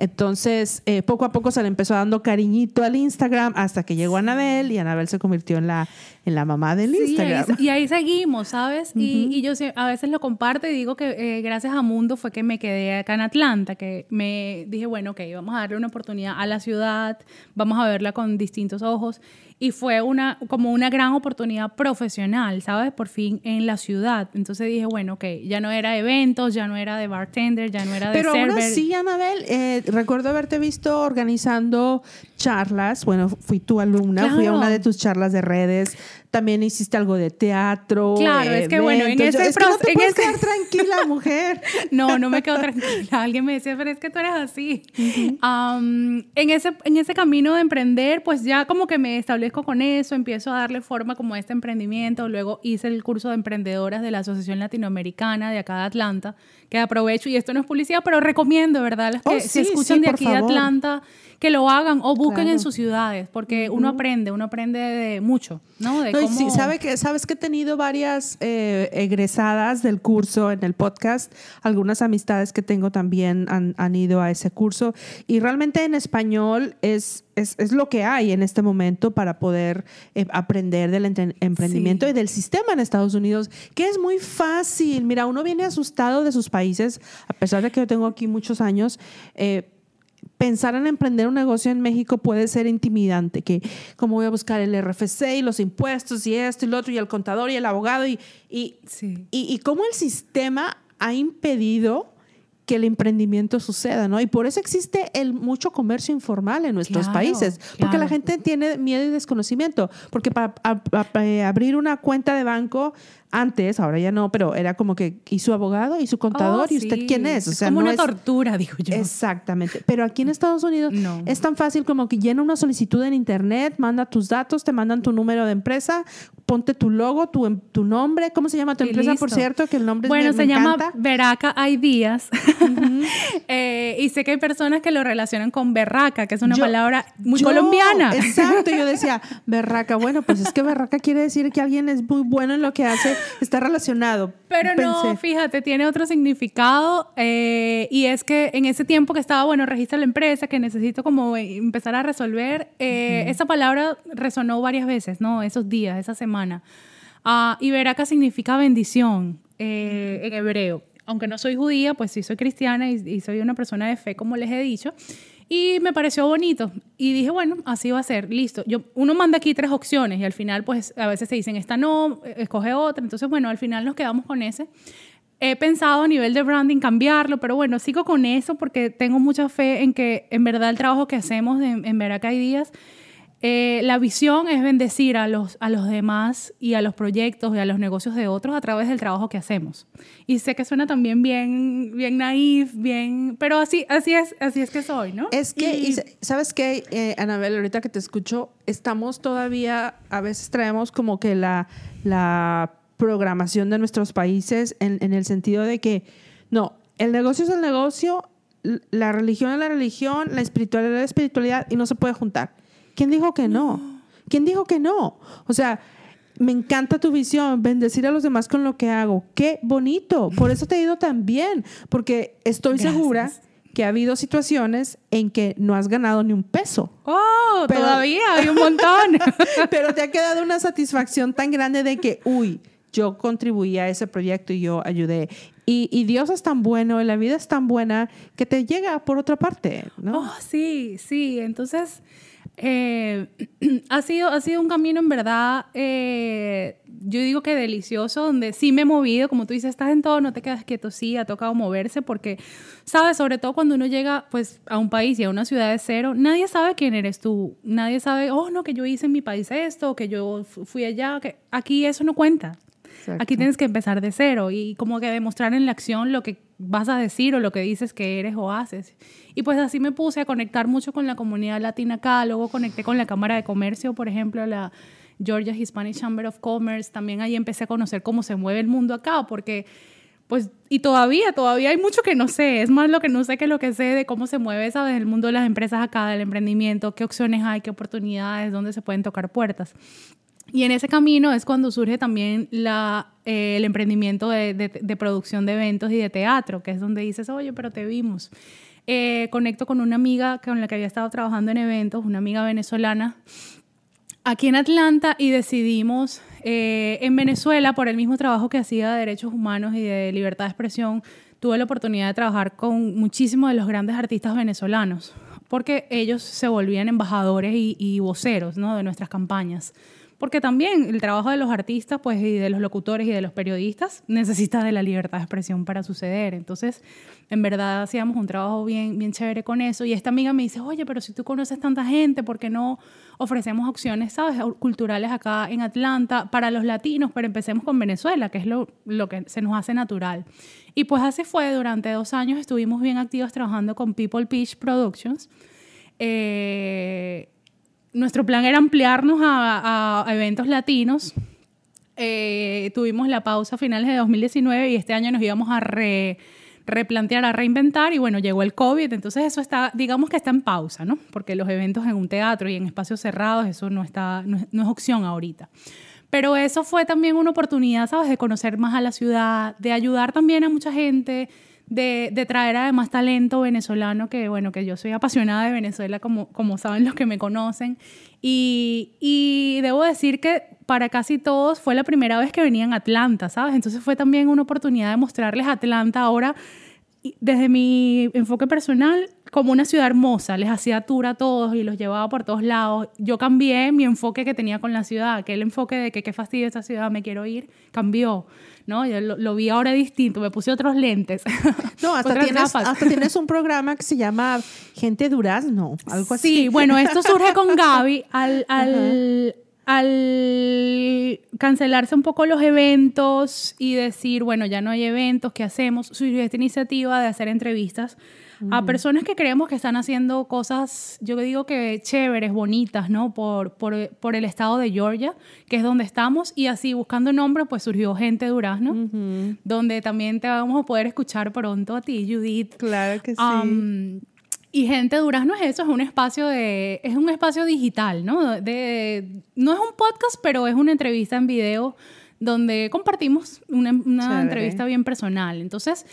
Entonces, eh, poco a poco se le empezó dando cariñito al Instagram hasta que llegó Anabel y Anabel se convirtió en la, en la mamá del Instagram. y ahí seguimos, ¿sabes? y, y, yo a veces lo comparto y digo que eh, gracias a Mundo fue que me quedé acá en Atlanta, que me dije, bueno, ok, vamos a darle una oportunidad a la ciudad, vamos a verla con distintos ojos y fue una, como una gran oportunidad profesional, ¿sabes? Por fin en la ciudad. Entonces dije, bueno, ok, ya no era de eventos, ya no era de bartender, ya no era de Pero server. ahora sí, Anabel, eh, recuerdo haberte visto organizando charlas, bueno, fui tu alumna, fui a una de tus charlas de redes, también hiciste algo de teatro. Claro, es que bueno, en ese es que no te puedes quedar tranquila, <laughs> mujer. no, no me quedo tranquila. Alguien me decía, pero es que tú eres así. en, ese, en ese camino de emprender, pues ya como que me establezco con eso, empiezo a darle forma como a este emprendimiento. Luego hice el curso de emprendedoras de la Asociación Latinoamericana de acá de Atlanta, que aprovecho, y esto no es publicidad, pero recomiendo, ¿verdad? Las que oh, se escuchan de aquí de Atlanta que lo hagan o busquen en sus ciudades, porque uno aprende, uno aprende de mucho, ¿no? De No, sí, sabe que, sabes que he tenido varias eh, egresadas del curso en el podcast. Algunas amistades que tengo también han, han ido a ese curso. Y realmente en español es, es, es lo que hay en este momento para poder eh, aprender del emprendimiento y del sistema en Estados Unidos, que es muy fácil. Mira, uno viene asustado de sus países, a pesar de que yo tengo aquí muchos años. Eh, pensar en emprender un negocio en México puede ser intimidante, que como voy a buscar el RFC y los impuestos y esto y lo otro y el contador y el abogado y, y, y, y cómo el sistema ha impedido que el emprendimiento suceda, ¿no? Y por eso existe el mucho comercio informal en nuestros países, porque la gente tiene miedo y desconocimiento, porque para eh, abrir una cuenta de banco antes, ahora ya no, pero era como que, ¿y su abogado? ¿Y su contador? Oh, ¿Y usted quién es? O sea, como una tortura, digo yo. Exactamente. Pero aquí en Estados Unidos no. es tan fácil como que llena una solicitud en internet, manda tus datos, te mandan tu número de empresa, ponte tu logo, tu, em, tu nombre. ¿Cómo se llama tu empresa, por cierto? Que el nombre bueno, es se llama Veraca Ideas. <laughs> eh, y sé que hay personas que lo relacionan con berraca, que es una palabra muy colombiana. Exacto. Yo decía, <laughs> berraca. Bueno, pues es que berraca quiere decir que alguien es muy bueno en lo que hace está relacionado. Pero no, fíjate, tiene otro significado eh, y es que en ese tiempo que estaba, bueno, registra la empresa, que necesito como empezar a resolver, eh, esa palabra resonó varias veces, ¿no? Esos días, esa semana. Uh, y Veraca significa bendición eh, en hebreo. Aunque no soy judía, pues sí soy cristiana y, y soy una persona de fe, como les he dicho. Y me pareció bonito. Y dije, bueno, así va a ser, listo. Yo, uno manda aquí tres opciones y al final, pues a veces se dicen, esta no, escoge otra. Entonces, bueno, al final nos quedamos con ese. He pensado a nivel de branding cambiarlo, pero bueno, sigo con eso porque tengo mucha fe en que en verdad el trabajo que hacemos en, en Veraca Díaz eh, la visión es bendecir a los, a los demás y a los proyectos y a los negocios de otros a través del trabajo que hacemos. Y sé que suena también bien, bien naif, bien, pero así, así, es, así es que soy, ¿no? Es que, ¿sabes qué, eh, Anabel? Ahorita que te escucho, estamos todavía, a veces traemos como que la, la programación de nuestros países en, en el sentido de que, no, el negocio es el negocio, la religión es la religión, la espiritualidad es la espiritualidad y no se puede juntar. ¿Quién dijo que no? ¿Quién dijo que no? O sea, me encanta tu visión, bendecir a los demás con lo que hago. Qué bonito. Por eso te he ido tan bien, porque estoy segura que ha habido situaciones en que no has ganado ni un peso. Oh, todavía hay un <laughs> montón. pero te ha quedado una satisfacción tan grande de que, uy, yo contribuí a ese proyecto y yo ayudé. Y, y, Dios es tan bueno, y la vida es tan buena que te llega por otra parte, ¿no? Oh, sí, sí. Entonces, eh, <clears throat> ha, sido, ha sido un camino en verdad, eh, yo digo que delicioso, donde sí me he movido, como tú dices, estás en todo, no te quedas quieto, sí, ha tocado moverse, porque, sabes, sobre todo cuando uno llega pues, a un país y a una ciudad de cero, nadie sabe quién eres tú, nadie sabe, oh, no, que yo hice en mi país esto, que yo fui allá, que aquí eso no cuenta. Aquí tienes que empezar de cero y como que demostrar en la acción lo que vas a decir o lo que dices que eres o haces. Y pues así me puse a conectar mucho con la comunidad latina acá, luego conecté con la Cámara de Comercio, por ejemplo, la Georgia Hispanic Chamber of Commerce, también ahí empecé a conocer cómo se mueve el mundo acá, porque pues, y todavía, todavía hay mucho que no sé, es más lo que no sé que lo que sé de cómo se mueve, ¿sabes? El mundo de las empresas acá, del emprendimiento, qué opciones hay, qué oportunidades, dónde se pueden tocar puertas. Y en ese camino es cuando surge también eh, el emprendimiento de, de, producción de eventos y de teatro, que es donde dices, oye, pero te vimos. Eh, conecto con una amiga con la que había estado trabajando en eventos, una amiga venezolana, aquí en Atlanta y decidimos eh, en Venezuela, por el mismo trabajo que hacía de derechos humanos y de libertad de expresión, tuve la oportunidad de trabajar con muchísimos de los grandes artistas venezolanos, porque ellos se volvían embajadores y, y voceros ¿no? de nuestras campañas porque también el trabajo de los artistas pues, y de los locutores y de los periodistas necesita de la libertad de expresión para suceder. Entonces, en verdad hacíamos un trabajo bien, bien chévere con eso. Y esta amiga me dice, oye, pero si tú conoces tanta gente, ¿por qué no ofrecemos opciones, sabes, culturales acá en Atlanta para los latinos? Pero empecemos con Venezuela, que es lo, lo que se nos hace natural. Y pues así fue, durante dos años estuvimos bien activos trabajando con People Pitch Productions. Eh, nuestro plan era ampliarnos a, eventos latinos. Eh, tuvimos la pausa a finales de 2019 y este año nos íbamos a replantear, a reinventar y bueno, llegó el COVID, entonces eso está, digamos que está en pausa, ¿no? Porque los eventos en un teatro y en espacios cerrados, eso no, está, no, es opción ahorita. Pero eso fue también una oportunidad, ¿sabes?, de conocer más a la ciudad, de ayudar también a mucha gente, de, de, traer además talento venezolano, que bueno, que yo soy apasionada de Venezuela, como, como saben los que me conocen. Y, y debo decir que para casi todos fue la primera vez que venían a Atlanta, ¿sabes? Entonces fue también una oportunidad de mostrarles Atlanta ahora, desde mi enfoque personal, como una ciudad hermosa, les hacía tour a todos y los llevaba por todos lados. Yo cambié mi enfoque que tenía con la ciudad, aquel enfoque de que qué fastidio esta ciudad, me quiero ir, cambió. ¿No? Yo lo, vi ahora distinto, me puse otros lentes. No, <laughs> hasta, tienes, hasta tienes, un programa que se llama Gente Durazno, algo así. Sí, bueno, esto surge con Gaby al, <laughs> al, al cancelarse un poco los eventos y decir, bueno, ya no hay eventos, ¿qué hacemos? Surgió esta iniciativa de hacer entrevistas a personas que creemos que están haciendo cosas, yo digo que chéveres, bonitas, ¿no? Por, por, por, el estado de Georgia, que es donde estamos, y así buscando nombres, pues surgió Gente Durazno, donde también te vamos a poder escuchar pronto a ti, Judith. Claro que sí. y Gente Durazno es eso, es un espacio de, es un espacio digital, ¿no? De, no es un podcast, pero es una entrevista en video donde compartimos una, una entrevista bien personal. Entonces,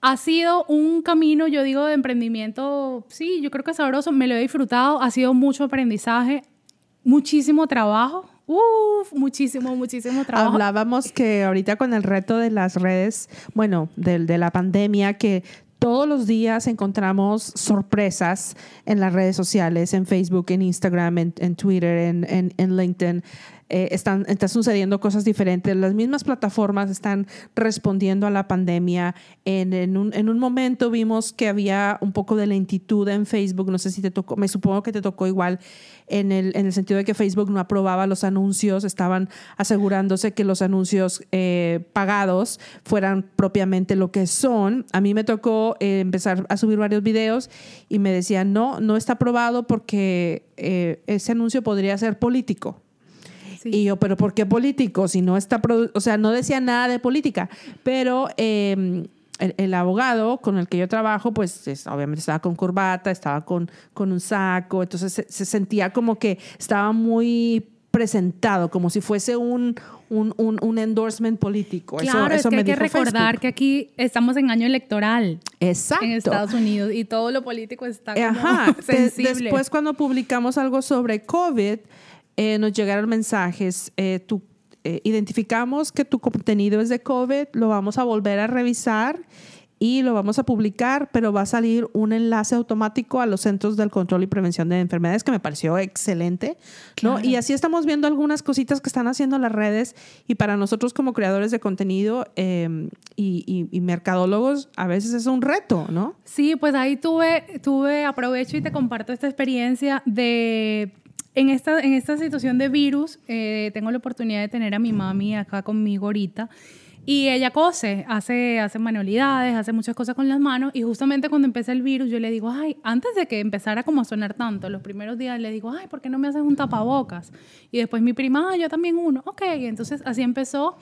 ha sido un camino, yo digo, de emprendimiento, sí, yo creo que sabroso, me lo he disfrutado, ha sido mucho aprendizaje, muchísimo trabajo, Uf, muchísimo, muchísimo trabajo. Hablábamos que ahorita con el reto de las redes, bueno, de, de, la pandemia, que todos los días encontramos sorpresas en las redes sociales, en Facebook, en Instagram, en, en Twitter, en, en, en LinkedIn. Eh, están, están sucediendo cosas diferentes. Las mismas plataformas están respondiendo a la pandemia. En, en, un, en, un, momento vimos que había un poco de lentitud en Facebook. No sé si te tocó, me supongo que te tocó igual en el, en el sentido de que Facebook no aprobaba los anuncios, estaban asegurándose que los anuncios eh, pagados fueran propiamente lo que son. A mí me tocó eh, empezar a subir varios videos y me decían, no, no está aprobado porque ese anuncio podría ser político. Y yo, pero ¿por qué político? Si no está, o sea, no decía nada de política, pero... Em, el, abogado con el que yo trabajo, pues obviamente estaba con corbata, estaba con, con un saco, entonces se, sentía como que estaba muy presentado, como si fuese un, un, un, endorsement político. Claro, eso, es que hay que recordar que aquí estamos en año electoral. Exacto. En Estados Unidos y todo lo político está como <laughs> Ajá. sensible. Después cuando publicamos algo sobre COVID, eh, nos llegaron mensajes, eh, eh, identificamos que tu contenido es de COVID, lo vamos a volver a revisar y lo vamos a publicar, pero va a salir un enlace automático a los Centros del Control y Prevención de Enfermedades, que me pareció excelente, ¿no? Y así estamos viendo algunas cositas que están haciendo las redes y para nosotros como creadores de contenido em, y, y, mercadólogos a veces es un reto, ¿no? Sí, pues ahí tuve, tuve, aprovecho y te comparto esta experiencia de en esta, en esta situación de virus, eh, tengo la oportunidad de tener a mi mami acá conmigo ahorita. Y ella cose, hace, hace manualidades, hace muchas cosas con las manos. Y justamente cuando empieza el virus, yo le digo, ay, antes de que empezara como a sonar tanto, los primeros días le digo, ay, ¿por qué no me haces un tapabocas? Y después mi prima, yo también uno. Ok, entonces así empezó.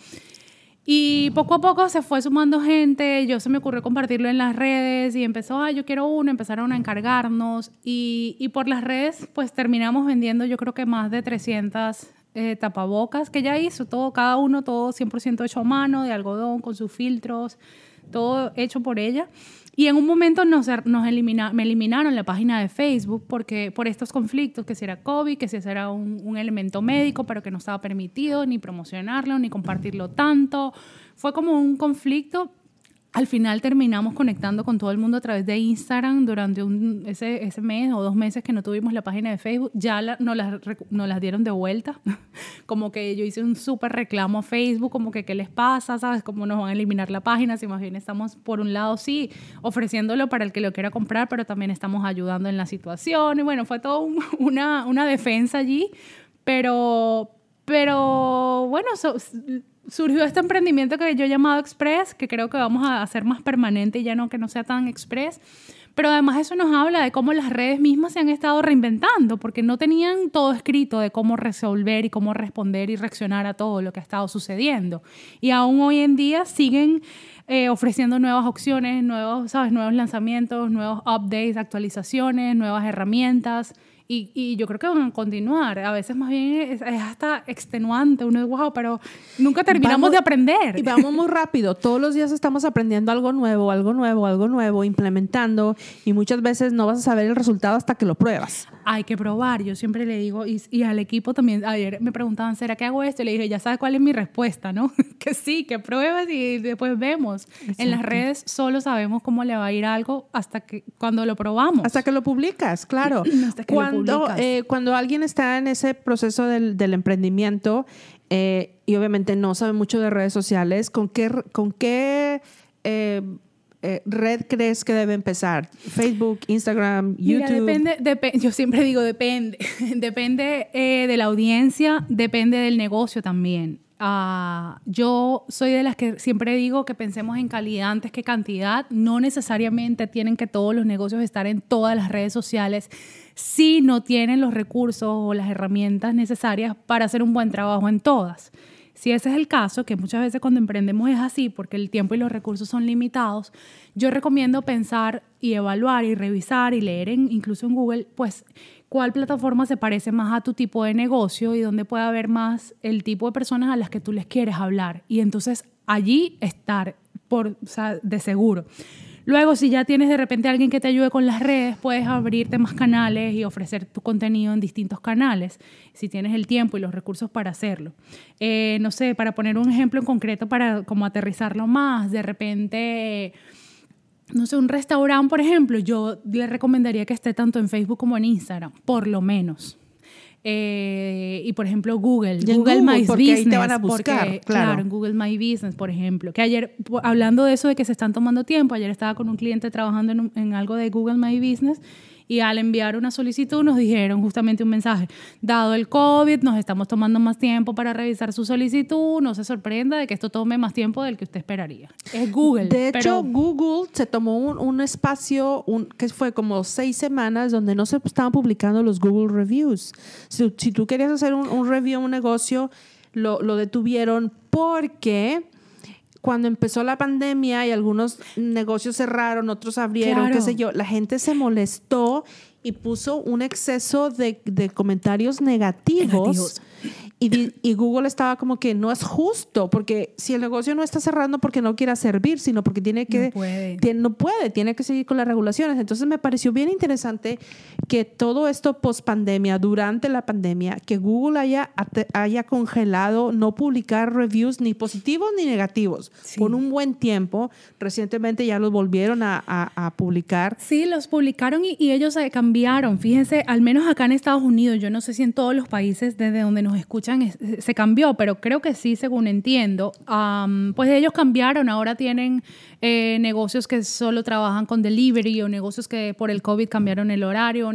Y poco a poco se fue sumando gente, yo se me ocurrió compartirlo en las redes y empezó, ah, yo quiero uno, empezaron a encargarnos y, y por las redes pues terminamos vendiendo yo creo que más de 300 eh, tapabocas que ya hizo, todo, cada uno, todo 100% hecho a mano, de algodón, con sus filtros, todo hecho por ella. Y en un momento nos, nos elimina, me eliminaron la página de Facebook porque, por estos conflictos, que si era COVID, que si era un, un elemento médico, pero que no estaba permitido ni promocionarlo, ni compartirlo tanto. Fue como un conflicto al final terminamos conectando con todo el mundo a través de Instagram durante un, ese, mes o dos meses que no tuvimos la página de Facebook. Ya la, nos, las, dieron de vuelta. <laughs> como que yo hice un súper reclamo a Facebook, como que qué les pasa, ¿sabes? Cómo nos van a eliminar la página. Si más bien estamos, por un lado, sí, ofreciéndolo para el que lo quiera comprar, pero también estamos ayudando en la situación. Y bueno, fue todo <laughs> una, una defensa allí. Pero, pero bueno, surgió este emprendimiento que yo he llamado Express, que creo que vamos a hacer más permanente y ya no que no sea tan Express. Pero además eso nos habla de cómo las redes mismas se han estado reinventando, porque no tenían todo escrito de cómo resolver y cómo responder y reaccionar a todo lo que ha estado sucediendo. Y aún hoy en día siguen eh, ofreciendo nuevas opciones, nuevos, ¿sabes? nuevos lanzamientos, nuevos updates, actualizaciones, nuevas herramientas. Y, y, yo creo que van a continuar. A veces más bien es, hasta extenuante. Uno es, wow, pero nunca terminamos de aprender. Y vamos muy rápido. Todos los días estamos aprendiendo algo nuevo, algo nuevo, algo nuevo, implementando. Y muchas veces no vas a saber el resultado hasta que lo pruebas. Hay que probar. Yo siempre le digo, y, y al equipo también, ayer me preguntaban, ¿será que hago esto? Y le dije, ya sabes cuál es mi respuesta, ¿no? <laughs> que sí, que pruebes y después vemos. En las redes solo sabemos cómo le va a ir algo hasta que cuando lo probamos. Hasta que lo publicas, claro. <clears throat> hasta que cuando cuando, eh, cuando alguien está en ese proceso del, del emprendimiento eh, y obviamente no sabe mucho de redes sociales, ¿con qué, con qué eh, red crees que debe empezar? ¿Facebook, Instagram, YouTube? Mira, depende, yo siempre digo depende. <laughs> depende de la audiencia, depende del negocio también. Uh, yo soy de las que siempre digo que pensemos en calidad antes que cantidad. No necesariamente tienen que todos los negocios estar en todas las redes sociales si no tienen los recursos o las herramientas necesarias para hacer un buen trabajo en todas. Si ese es el caso, que muchas veces cuando emprendemos es así, porque el tiempo y los recursos son limitados, yo recomiendo pensar y evaluar y revisar y leer en, incluso en Google, pues cuál plataforma se parece más a tu tipo de negocio y dónde puede haber más el tipo de personas a las que tú les quieres hablar. Y entonces allí estar por, de seguro. Luego, si ya tienes de repente alguien que te ayude con las redes, puedes abrirte más canales y ofrecer tu contenido en distintos canales, si tienes el tiempo y los recursos para hacerlo. Eh, no sé, para poner un ejemplo en concreto, para como aterrizarlo más, de repente no sé, un restaurante, por ejemplo, yo le recomendaría que esté tanto en Facebook como en Instagram, por lo menos. Eh, y por ejemplo Google, Google, My Business, te van a buscar, porque, claro. en Google My Business, por ejemplo, que ayer, hablando de eso de que se están tomando tiempo, ayer estaba con un cliente trabajando en, en algo de Google My Business y al enviar una solicitud nos dijeron justamente un mensaje, dado el COVID, nos estamos tomando más tiempo para revisar su solicitud, no se sorprenda de que esto tome más tiempo del que usted esperaría. Es Google. De hecho, Google se tomó un, un espacio un, que fue como seis semanas donde no se estaban publicando los Google Reviews. Si, si tú querías hacer un, un review, un negocio, lo, lo detuvieron porque cuando empezó la pandemia y algunos negocios cerraron, otros abrieron, qué sé yo, la gente se molestó y puso un exceso de, de comentarios negativos. Y, Google estaba como que no es justo, porque si el negocio no está cerrando porque no quiera servir, sino porque tiene que... No puede. Tiene, no puede, tiene que seguir con las regulaciones. Entonces me pareció bien interesante que todo esto post pandemia, durante la pandemia, que Google haya, haya congelado no publicar reviews ni positivos ni negativos por un buen tiempo. Recientemente ya los volvieron a, a, publicar. Sí, los publicaron y, y ellos cambiaron. Fíjense, al menos acá en Estados Unidos, yo no sé si en todos los países desde donde nos escuchan, se cambió, pero creo que sí, según entiendo. pues ellos cambiaron, ahora tienen eh, negocios que solo trabajan con delivery o negocios que por el COVID cambiaron el horario,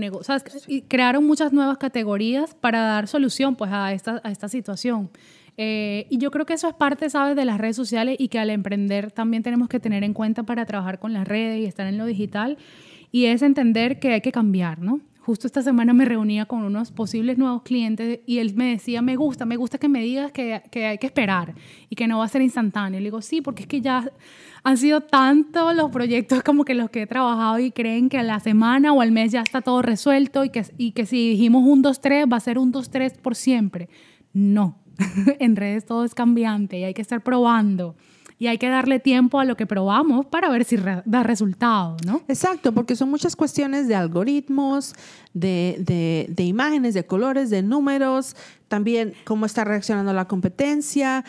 y crearon muchas nuevas categorías para dar solución pues, a, esta, a esta situación. Eh, y yo creo que eso es parte, ¿sabes?, de las redes sociales y que al emprender también tenemos que tener en cuenta para trabajar con las redes y estar en lo digital. Y es entender que hay que cambiar, ¿no? Justo esta semana me reunía con unos posibles nuevos clientes y él me decía, me gusta, me gusta que me digas que, que hay que esperar y que no va a ser instantáneo. Le digo, sí, porque es que ya han sido tantos los proyectos como que los que he trabajado y creen que a la semana o al mes ya está todo resuelto y que, y que si dijimos un 2, 3 va a ser un 2, 3 por siempre. No, <laughs> en redes todo es cambiante y hay que estar probando y hay que darle tiempo a lo que probamos para ver si da resultado, ¿no? Exacto, porque son muchas cuestiones de algoritmos, de, de, de imágenes, de colores, de números, también cómo está reaccionando la competencia.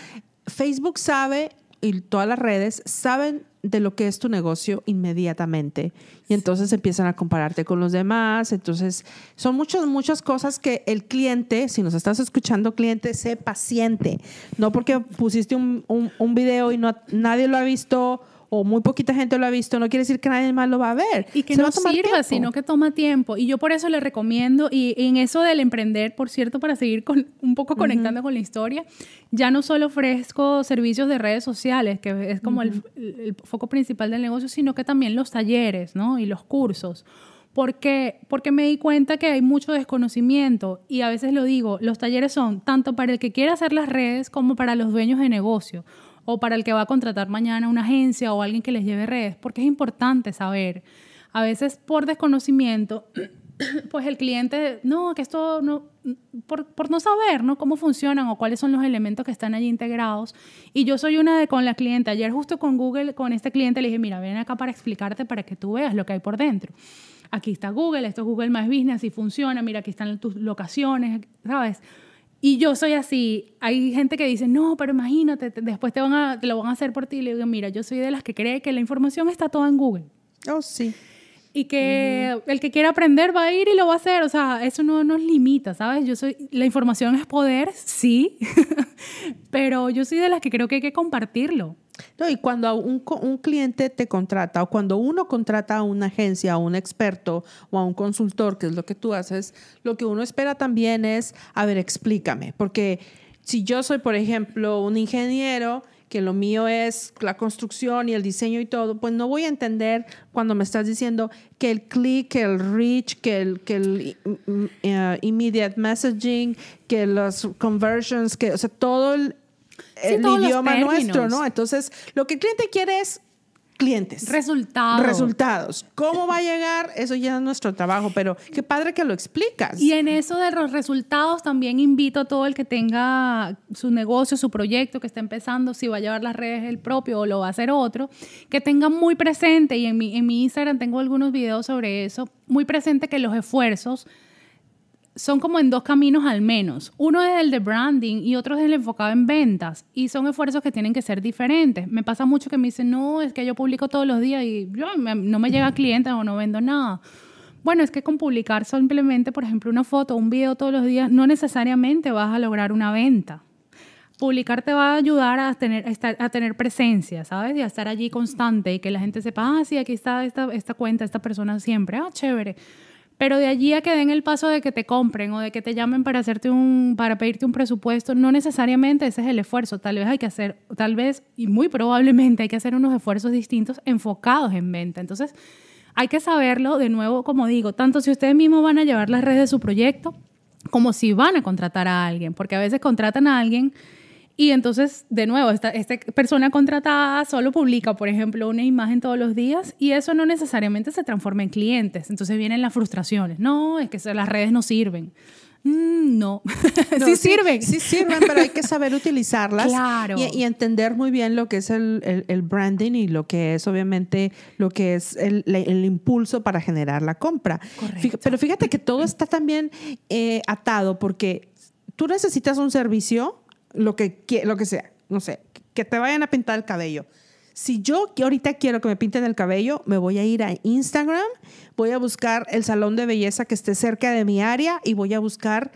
Facebook sabe y todas las redes saben de lo que es tu negocio inmediatamente. Y entonces empiezan a compararte con los demás. Entonces, son muchas, muchas cosas que el cliente, si nos estás escuchando, cliente, sé paciente. No porque pusiste un, un, un video y no, nadie lo ha visto o muy poquita gente lo ha visto, no quiere decir que nadie más lo va a ver. Y que no sirva, sino que toma tiempo. Y yo por eso le recomiendo, y en eso del emprender, por cierto, para seguir con, un poco conectando con la historia, ya no solo ofrezco servicios de redes sociales, que es como el, el, foco principal del negocio, sino que también los talleres ¿no? y los cursos. ¿Por qué? Porque me di cuenta que hay mucho desconocimiento y a veces lo digo, los talleres son tanto para el que quiere hacer las redes como para los dueños de negocio o para el que va a contratar mañana una agencia o alguien que les lleve redes, porque es importante saber. A veces por desconocimiento <clears throat> pues el cliente, no, que esto no, por, no saber, ¿no? Cómo funcionan o cuáles son los elementos que están allí integrados. Y yo soy una de con la cliente. Ayer justo con Google, con este cliente, le dije, mira, ven acá para explicarte para que tú veas lo que hay por dentro. Aquí está Google, esto es Google My Business, y funciona, mira, aquí están tus locaciones, ¿sabes? Y yo soy así. Hay gente que dice, no, pero imagínate, después te, van a, te lo van a hacer por ti. Y le digo, mira, yo soy de las que cree que la información está toda en Google. Oh, sí. Y que el que quiera aprender va a ir y lo va a hacer. O sea, eso no nos limita, ¿sabes? Yo soy, la información es poder, sí, <laughs> pero yo soy de las que creo que hay que compartirlo. No, y cuando un, un, cliente te contrata o cuando uno contrata a una agencia, a un experto o a un consultor, que es lo que tú haces, lo que uno espera también es, a ver, explícame, porque si yo soy, por ejemplo, un ingeniero que lo mío es la construcción y el diseño y todo, pues no voy a entender cuando me estás diciendo que el click, que el reach, que el, que el uh, immediate messaging, que los conversions, que, o sea, todo el, el idioma nuestro, ¿no? Entonces, lo que el cliente quiere es clientes. Resultados. Resultados. ¿Cómo va a llegar? Eso ya es nuestro trabajo, pero qué padre que lo explicas. Y en eso de los resultados también invito a todo el que tenga su negocio, su proyecto que está empezando, si va a llevar las redes el propio o lo va a hacer otro, que tenga muy presente, y en mi, en mi Instagram tengo algunos videos sobre eso, muy presente que los esfuerzos son como en dos caminos al menos. Uno es el de branding y otro es el enfocado en ventas. Y son esfuerzos que tienen que ser diferentes. Me pasa mucho que me dicen, no, es que yo publico todos los días y yo, no me llega cliente o no vendo nada. Bueno, es que con publicar simplemente, por ejemplo, una foto un video todos los días, no necesariamente vas a lograr una venta. Publicar te va a ayudar a tener, a, tener presencia, ¿sabes? Y a estar allí constante y que la gente sepa, ah, sí, aquí está esta, esta cuenta, esta persona siempre, ah, chévere. Pero de allí a que den el paso de que te compren o de que te llamen para hacerte un para pedirte un presupuesto, no necesariamente ese es el esfuerzo, tal vez hay que hacer tal vez y muy probablemente hay que hacer unos esfuerzos distintos enfocados en venta. Entonces, hay que saberlo de nuevo, como digo, tanto si ustedes mismos van a llevar las redes de su proyecto como si van a contratar a alguien, porque a veces contratan a alguien y entonces, de nuevo, esta, esta, persona contratada solo publica, por ejemplo, una imagen todos los días y eso no necesariamente se transforma en clientes. Entonces vienen las frustraciones. No, es que las redes no sirven. Mm, no, <laughs> sí, sirven. Sí sirven, pero hay que saber utilizarlas <laughs> claro. y, entender muy bien lo que es el, el, branding y lo que es obviamente lo que es el, el impulso para generar la compra. Correcto. Pero fíjate que todo está también eh, atado porque tú necesitas un servicio lo que, lo que sea, no sé, que te vayan a pintar el cabello. Si yo ahorita quiero que me pinten el cabello, me voy a ir a Instagram, voy a buscar el salón de belleza que esté cerca de mi área y voy a buscar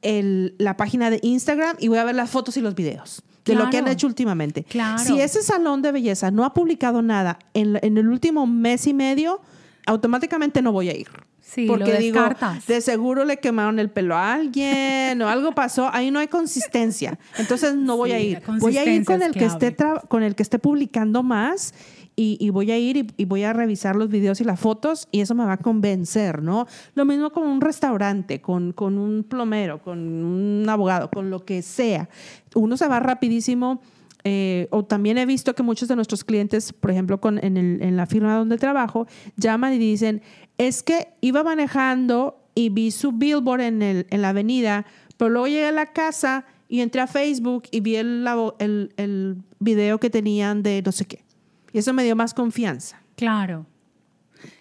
el, la página de Instagram y voy a ver las fotos y los videos de lo que han hecho últimamente. Si ese salón de belleza no ha publicado nada en, en el último mes y medio, automáticamente no voy a ir. Sí, porque digo, de seguro le quemaron el pelo a alguien o algo pasó, ahí no hay consistencia. Entonces no voy a ir. Voy a ir con el que esté con el que esté publicando más y, voy a ir y, voy a revisar los videos y las fotos y eso me va a convencer, ¿no? Lo mismo con un restaurante, con, con un plomero, con un abogado, con lo que sea. Uno se va rapidísimo. Eh, o también he visto que muchos de nuestros clientes, por ejemplo, con, en, el, en la firma donde trabajo, llaman y dicen, es que iba manejando y vi su billboard en, el, en la avenida, pero luego llegué a la casa y entré a Facebook y vi el, el, el video que tenían de no sé qué. Y eso me dio más confianza. Claro.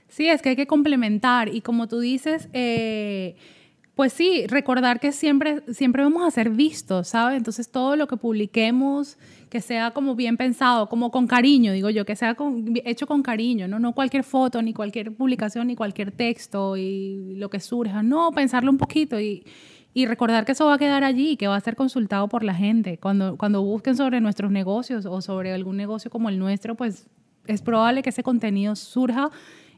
Sí, es que hay que complementar y como tú dices, eh, pues sí, recordar que siempre, siempre vamos a ser vistos, ¿sabes? Entonces todo lo que publiquemos, que sea como bien pensado, como con cariño, digo yo, que sea hecho con cariño, ¿no? No cualquier foto, ni cualquier publicación, ni cualquier texto y lo que surja. No, pensarlo un poquito y, y recordar que eso va a quedar allí que va a ser consultado por la gente. Cuando, cuando busquen sobre nuestros negocios o sobre algún negocio como el nuestro, pues es probable que ese contenido surja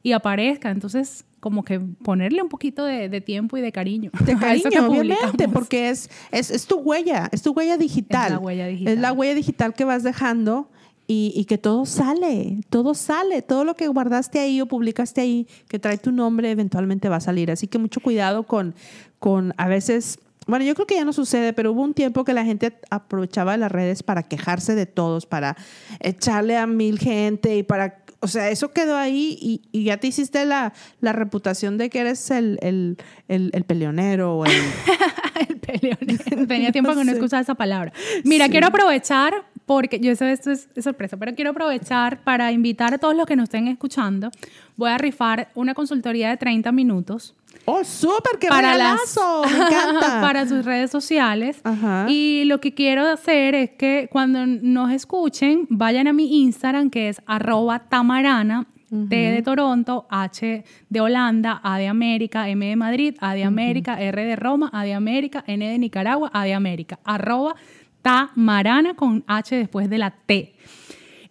y aparezca. Entonces, como que ponerle un poquito de, tiempo y de cariño. De <laughs> cariño, obviamente, porque es, es, es, tu huella, es tu huella digital. Es la huella digital. Es la huella digital que vas dejando y, y, que todo sale, todo sale, todo lo que guardaste ahí o publicaste ahí, que trae tu nombre, eventualmente va a salir. Así que mucho cuidado con, con a veces... Bueno, yo creo que ya no sucede, pero hubo un tiempo que la gente aprovechaba las redes para quejarse de todos, para echarle a mil gente y para o sea, eso quedó ahí y, y ya te hiciste la, la, reputación de que eres el, el, el, el peleonero o el... <laughs> el peleonero. Tenía tiempo que no <laughs> escuchaba esa palabra. Mira, quiero aprovechar, porque yo sé esto es, es, sorpresa, pero quiero aprovechar para invitar a todos los que nos estén escuchando. Voy a rifar una consultoría de 30 minutos Oh, súper, qué para regalazo, me <laughs> encanta. para sus redes sociales. Y lo que quiero hacer es que cuando nos escuchen, vayan a mi Instagram, que es arroba tamarana, T de Toronto, H de Holanda, A de América, M de Madrid, A de América, R de Roma, A de América, N de Nicaragua, A de América, arroba tamarana con H después de la T.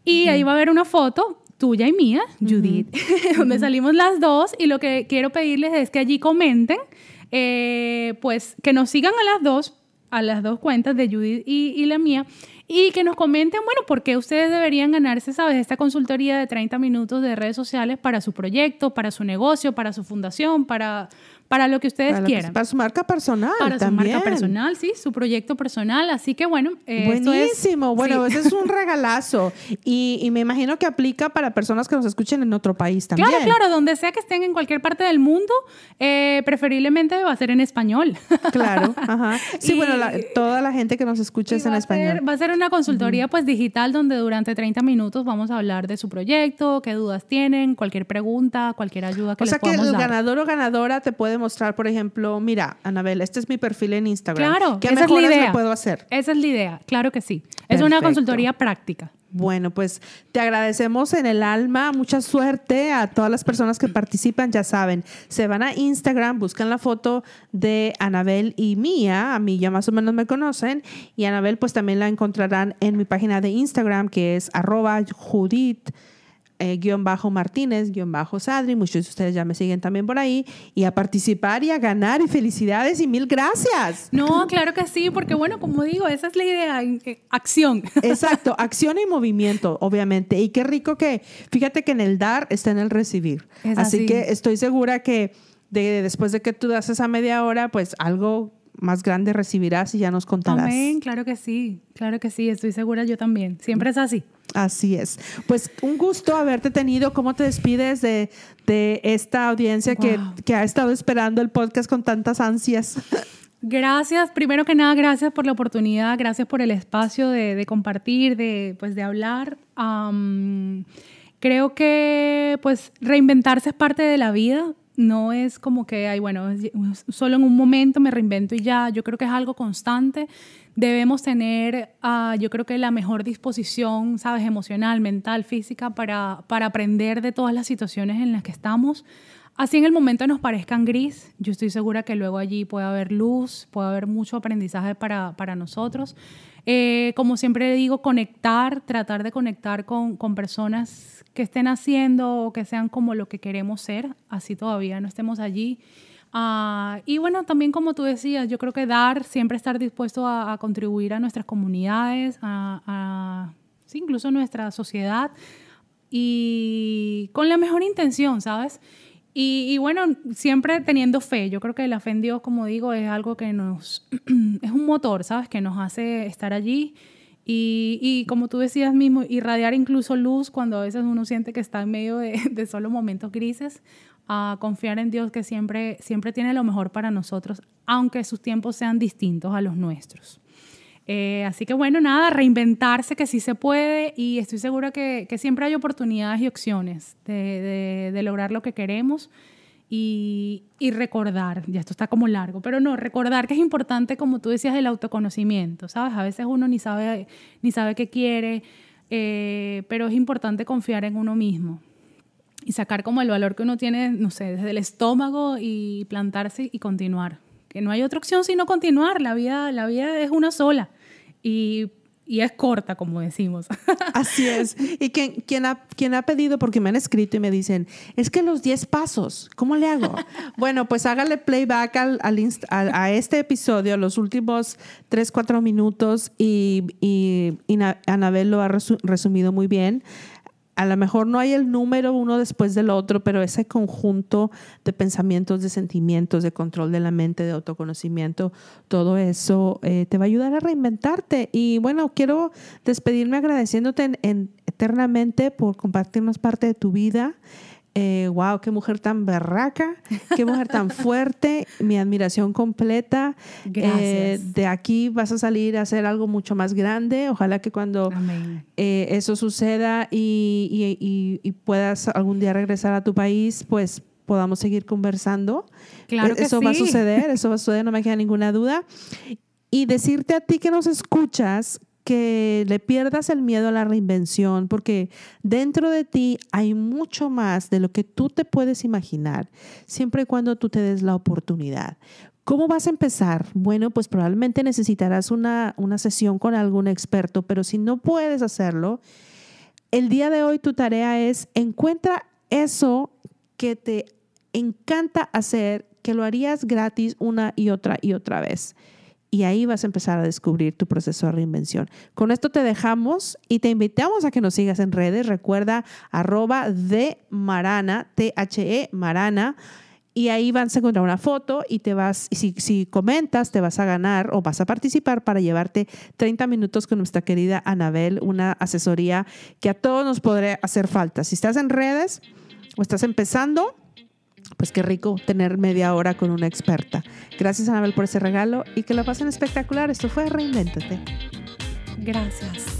Y ahí va a haber una foto tuya y mía, Judith, <laughs> donde salimos las dos y lo que quiero pedirles es que allí comenten, eh, pues que nos sigan a las dos, a las dos cuentas de Judith y, y la mía, y que nos comenten, bueno, por qué ustedes deberían ganarse, ¿sabes? Esta consultoría de 30 minutos de redes sociales para su proyecto, para su negocio, para su fundación, para, para lo que ustedes quieran. para su marca personal. Para su marca personal, sí, su proyecto personal. Así que bueno. Eh, Buenísimo. bueno, ese es un regalazo. Y, me imagino que aplica para personas que nos escuchen en otro país también. Claro, claro, donde sea que estén en cualquier parte del mundo, eh, preferiblemente va a ser en español. Claro, <laughs> ajá. Sí, bueno, toda la gente que nos escucha es en español. va a ser una consultoría pues digital donde durante 30 minutos vamos a hablar de su proyecto, qué dudas tienen, cualquier pregunta, cualquier ayuda que les podamos dar. O sea que el ganador o ganadora te puede mostrar, por ejemplo, mira, Anabel, este es mi perfil en Instagram. Claro, ¿Qué esa mejoras es la idea. puedo hacer? Esa es la idea, claro que sí. Es una consultoría práctica. Bueno, pues te agradecemos en el alma, mucha suerte a todas las personas que participan, ya saben, se van a Instagram, buscan la foto de Anabel y mía, a mí ya más o menos me conocen, y Anabel pues también la encontrarán en mi página de Instagram que es arroba judith eh, guion bajo Martínez, guion bajo Sadri, muchos de ustedes ya me siguen también por ahí, y a participar y a ganar, y felicidades y mil gracias. No, claro que sí, porque bueno, como digo, esa es la idea, acción. <laughs> Exacto, acción y movimiento, obviamente, y qué rico que, fíjate que en el dar está en el recibir. así. que estoy segura que de, después de que tú das esa media hora, pues algo más grande recibirás y ya nos contarás. Amén, claro que sí, claro que sí, estoy segura yo también. Siempre es así. Así es. Pues un gusto haberte tenido. ¿Cómo te despides de, de esta audiencia que, que ha estado esperando el podcast con tantas ansias? Gracias, primero que nada, gracias por la oportunidad, gracias por el espacio de, de compartir, de, pues, de hablar. creo que pues reinventarse es parte de la vida, no es como que, ay, bueno, solo en un momento me reinvento y ya, yo creo que es algo constante. Debemos tener, uh, yo creo que la mejor disposición, sabes, emocional, mental, física, para, para aprender de todas las situaciones en las que estamos. Así en el momento nos parezcan gris, yo estoy segura que luego allí puede haber luz, puede haber mucho aprendizaje para, para nosotros. Eh, como siempre digo, conectar, tratar de conectar con, con, personas que estén haciendo o que sean como lo que queremos ser, así todavía no estemos allí. Uh, y bueno, también como tú decías, yo creo que dar, siempre estar dispuesto a, a contribuir a nuestras comunidades, a, a sí, incluso nuestra sociedad, y con la mejor intención, ¿sabes? Y, bueno, siempre teniendo fe. Yo creo que la fe en Dios, como digo, es algo que nos, <clears throat> es un motor, ¿sabes? Que nos hace estar allí. Y, y, como tú decías mismo, irradiar incluso luz cuando a veces uno siente que está en medio de, <laughs> de solo momentos grises. A confiar en Dios que siempre, siempre tiene lo mejor para nosotros, aunque sus tiempos sean distintos a los nuestros. Eh, así que bueno, nada, reinventarse que sí se puede y estoy segura que, siempre hay oportunidades y opciones de, lograr lo que queremos y, y, recordar, ya esto está como largo, pero no, recordar que es importante, como tú decías, el autoconocimiento, ¿sabes? A veces uno ni sabe, ni sabe qué quiere, eh, pero es importante confiar en uno mismo y sacar como el valor que uno tiene, no sé, desde el estómago y plantarse y continuar que no hay otra opción sino continuar. La vida, la vida es una sola y, y es corta, como decimos. <laughs> Así es. Y quien, quien, ha, quien ha pedido, porque me han escrito y me dicen, es que los 10 pasos, ¿cómo le hago? <laughs> bueno, pues hágale playback al, al, a este episodio, los últimos 3, 4 minutos y, y, y Anabel lo ha resumido muy bien a lo mejor no hay el número uno después del otro, pero ese conjunto de pensamientos, de sentimientos, de control de la mente, de autoconocimiento, todo eso eh, te va a ayudar a reinventarte. Y bueno, quiero despedirme agradeciéndote eternamente por compartirnos parte de tu vida eh, wow, qué mujer tan berraca, qué mujer tan <laughs> fuerte, mi admiración completa. Eh, de aquí vas a salir a hacer algo mucho más grande. Ojalá que cuando eh, eso suceda y, puedas algún día regresar a tu país, pues podamos seguir conversando. Claro que eso va a suceder, eso va a suceder, no me queda ninguna duda. Y decirte a ti que nos escuchas que le pierdas el miedo a la reinvención, porque dentro de ti hay mucho más de lo que tú te puedes imaginar, siempre y cuando tú te des la oportunidad. ¿Cómo vas a empezar? Bueno, pues probablemente necesitarás una, una sesión con algún experto, pero si no puedes hacerlo, el día de hoy tu tarea es encuentra eso que te encanta hacer, que lo harías gratis una y otra y otra vez y ahí vas a empezar a descubrir tu proceso de reinvención. Con esto te dejamos y te invitamos a que nos sigas en redes. Recuerda arroba de Marana, T-H-E Marana. Y ahí vas a encontrar una foto y te vas, y si, si comentas, te vas a ganar o vas a participar para llevarte 30 minutos con nuestra querida Anabel, una asesoría que a todos nos podría hacer falta. Si estás en redes o estás empezando, pues qué rico tener media hora con una experta. Gracias, Anabel, por ese regalo y que lo pasen espectacular. Esto fue Reinvéntate. Gracias.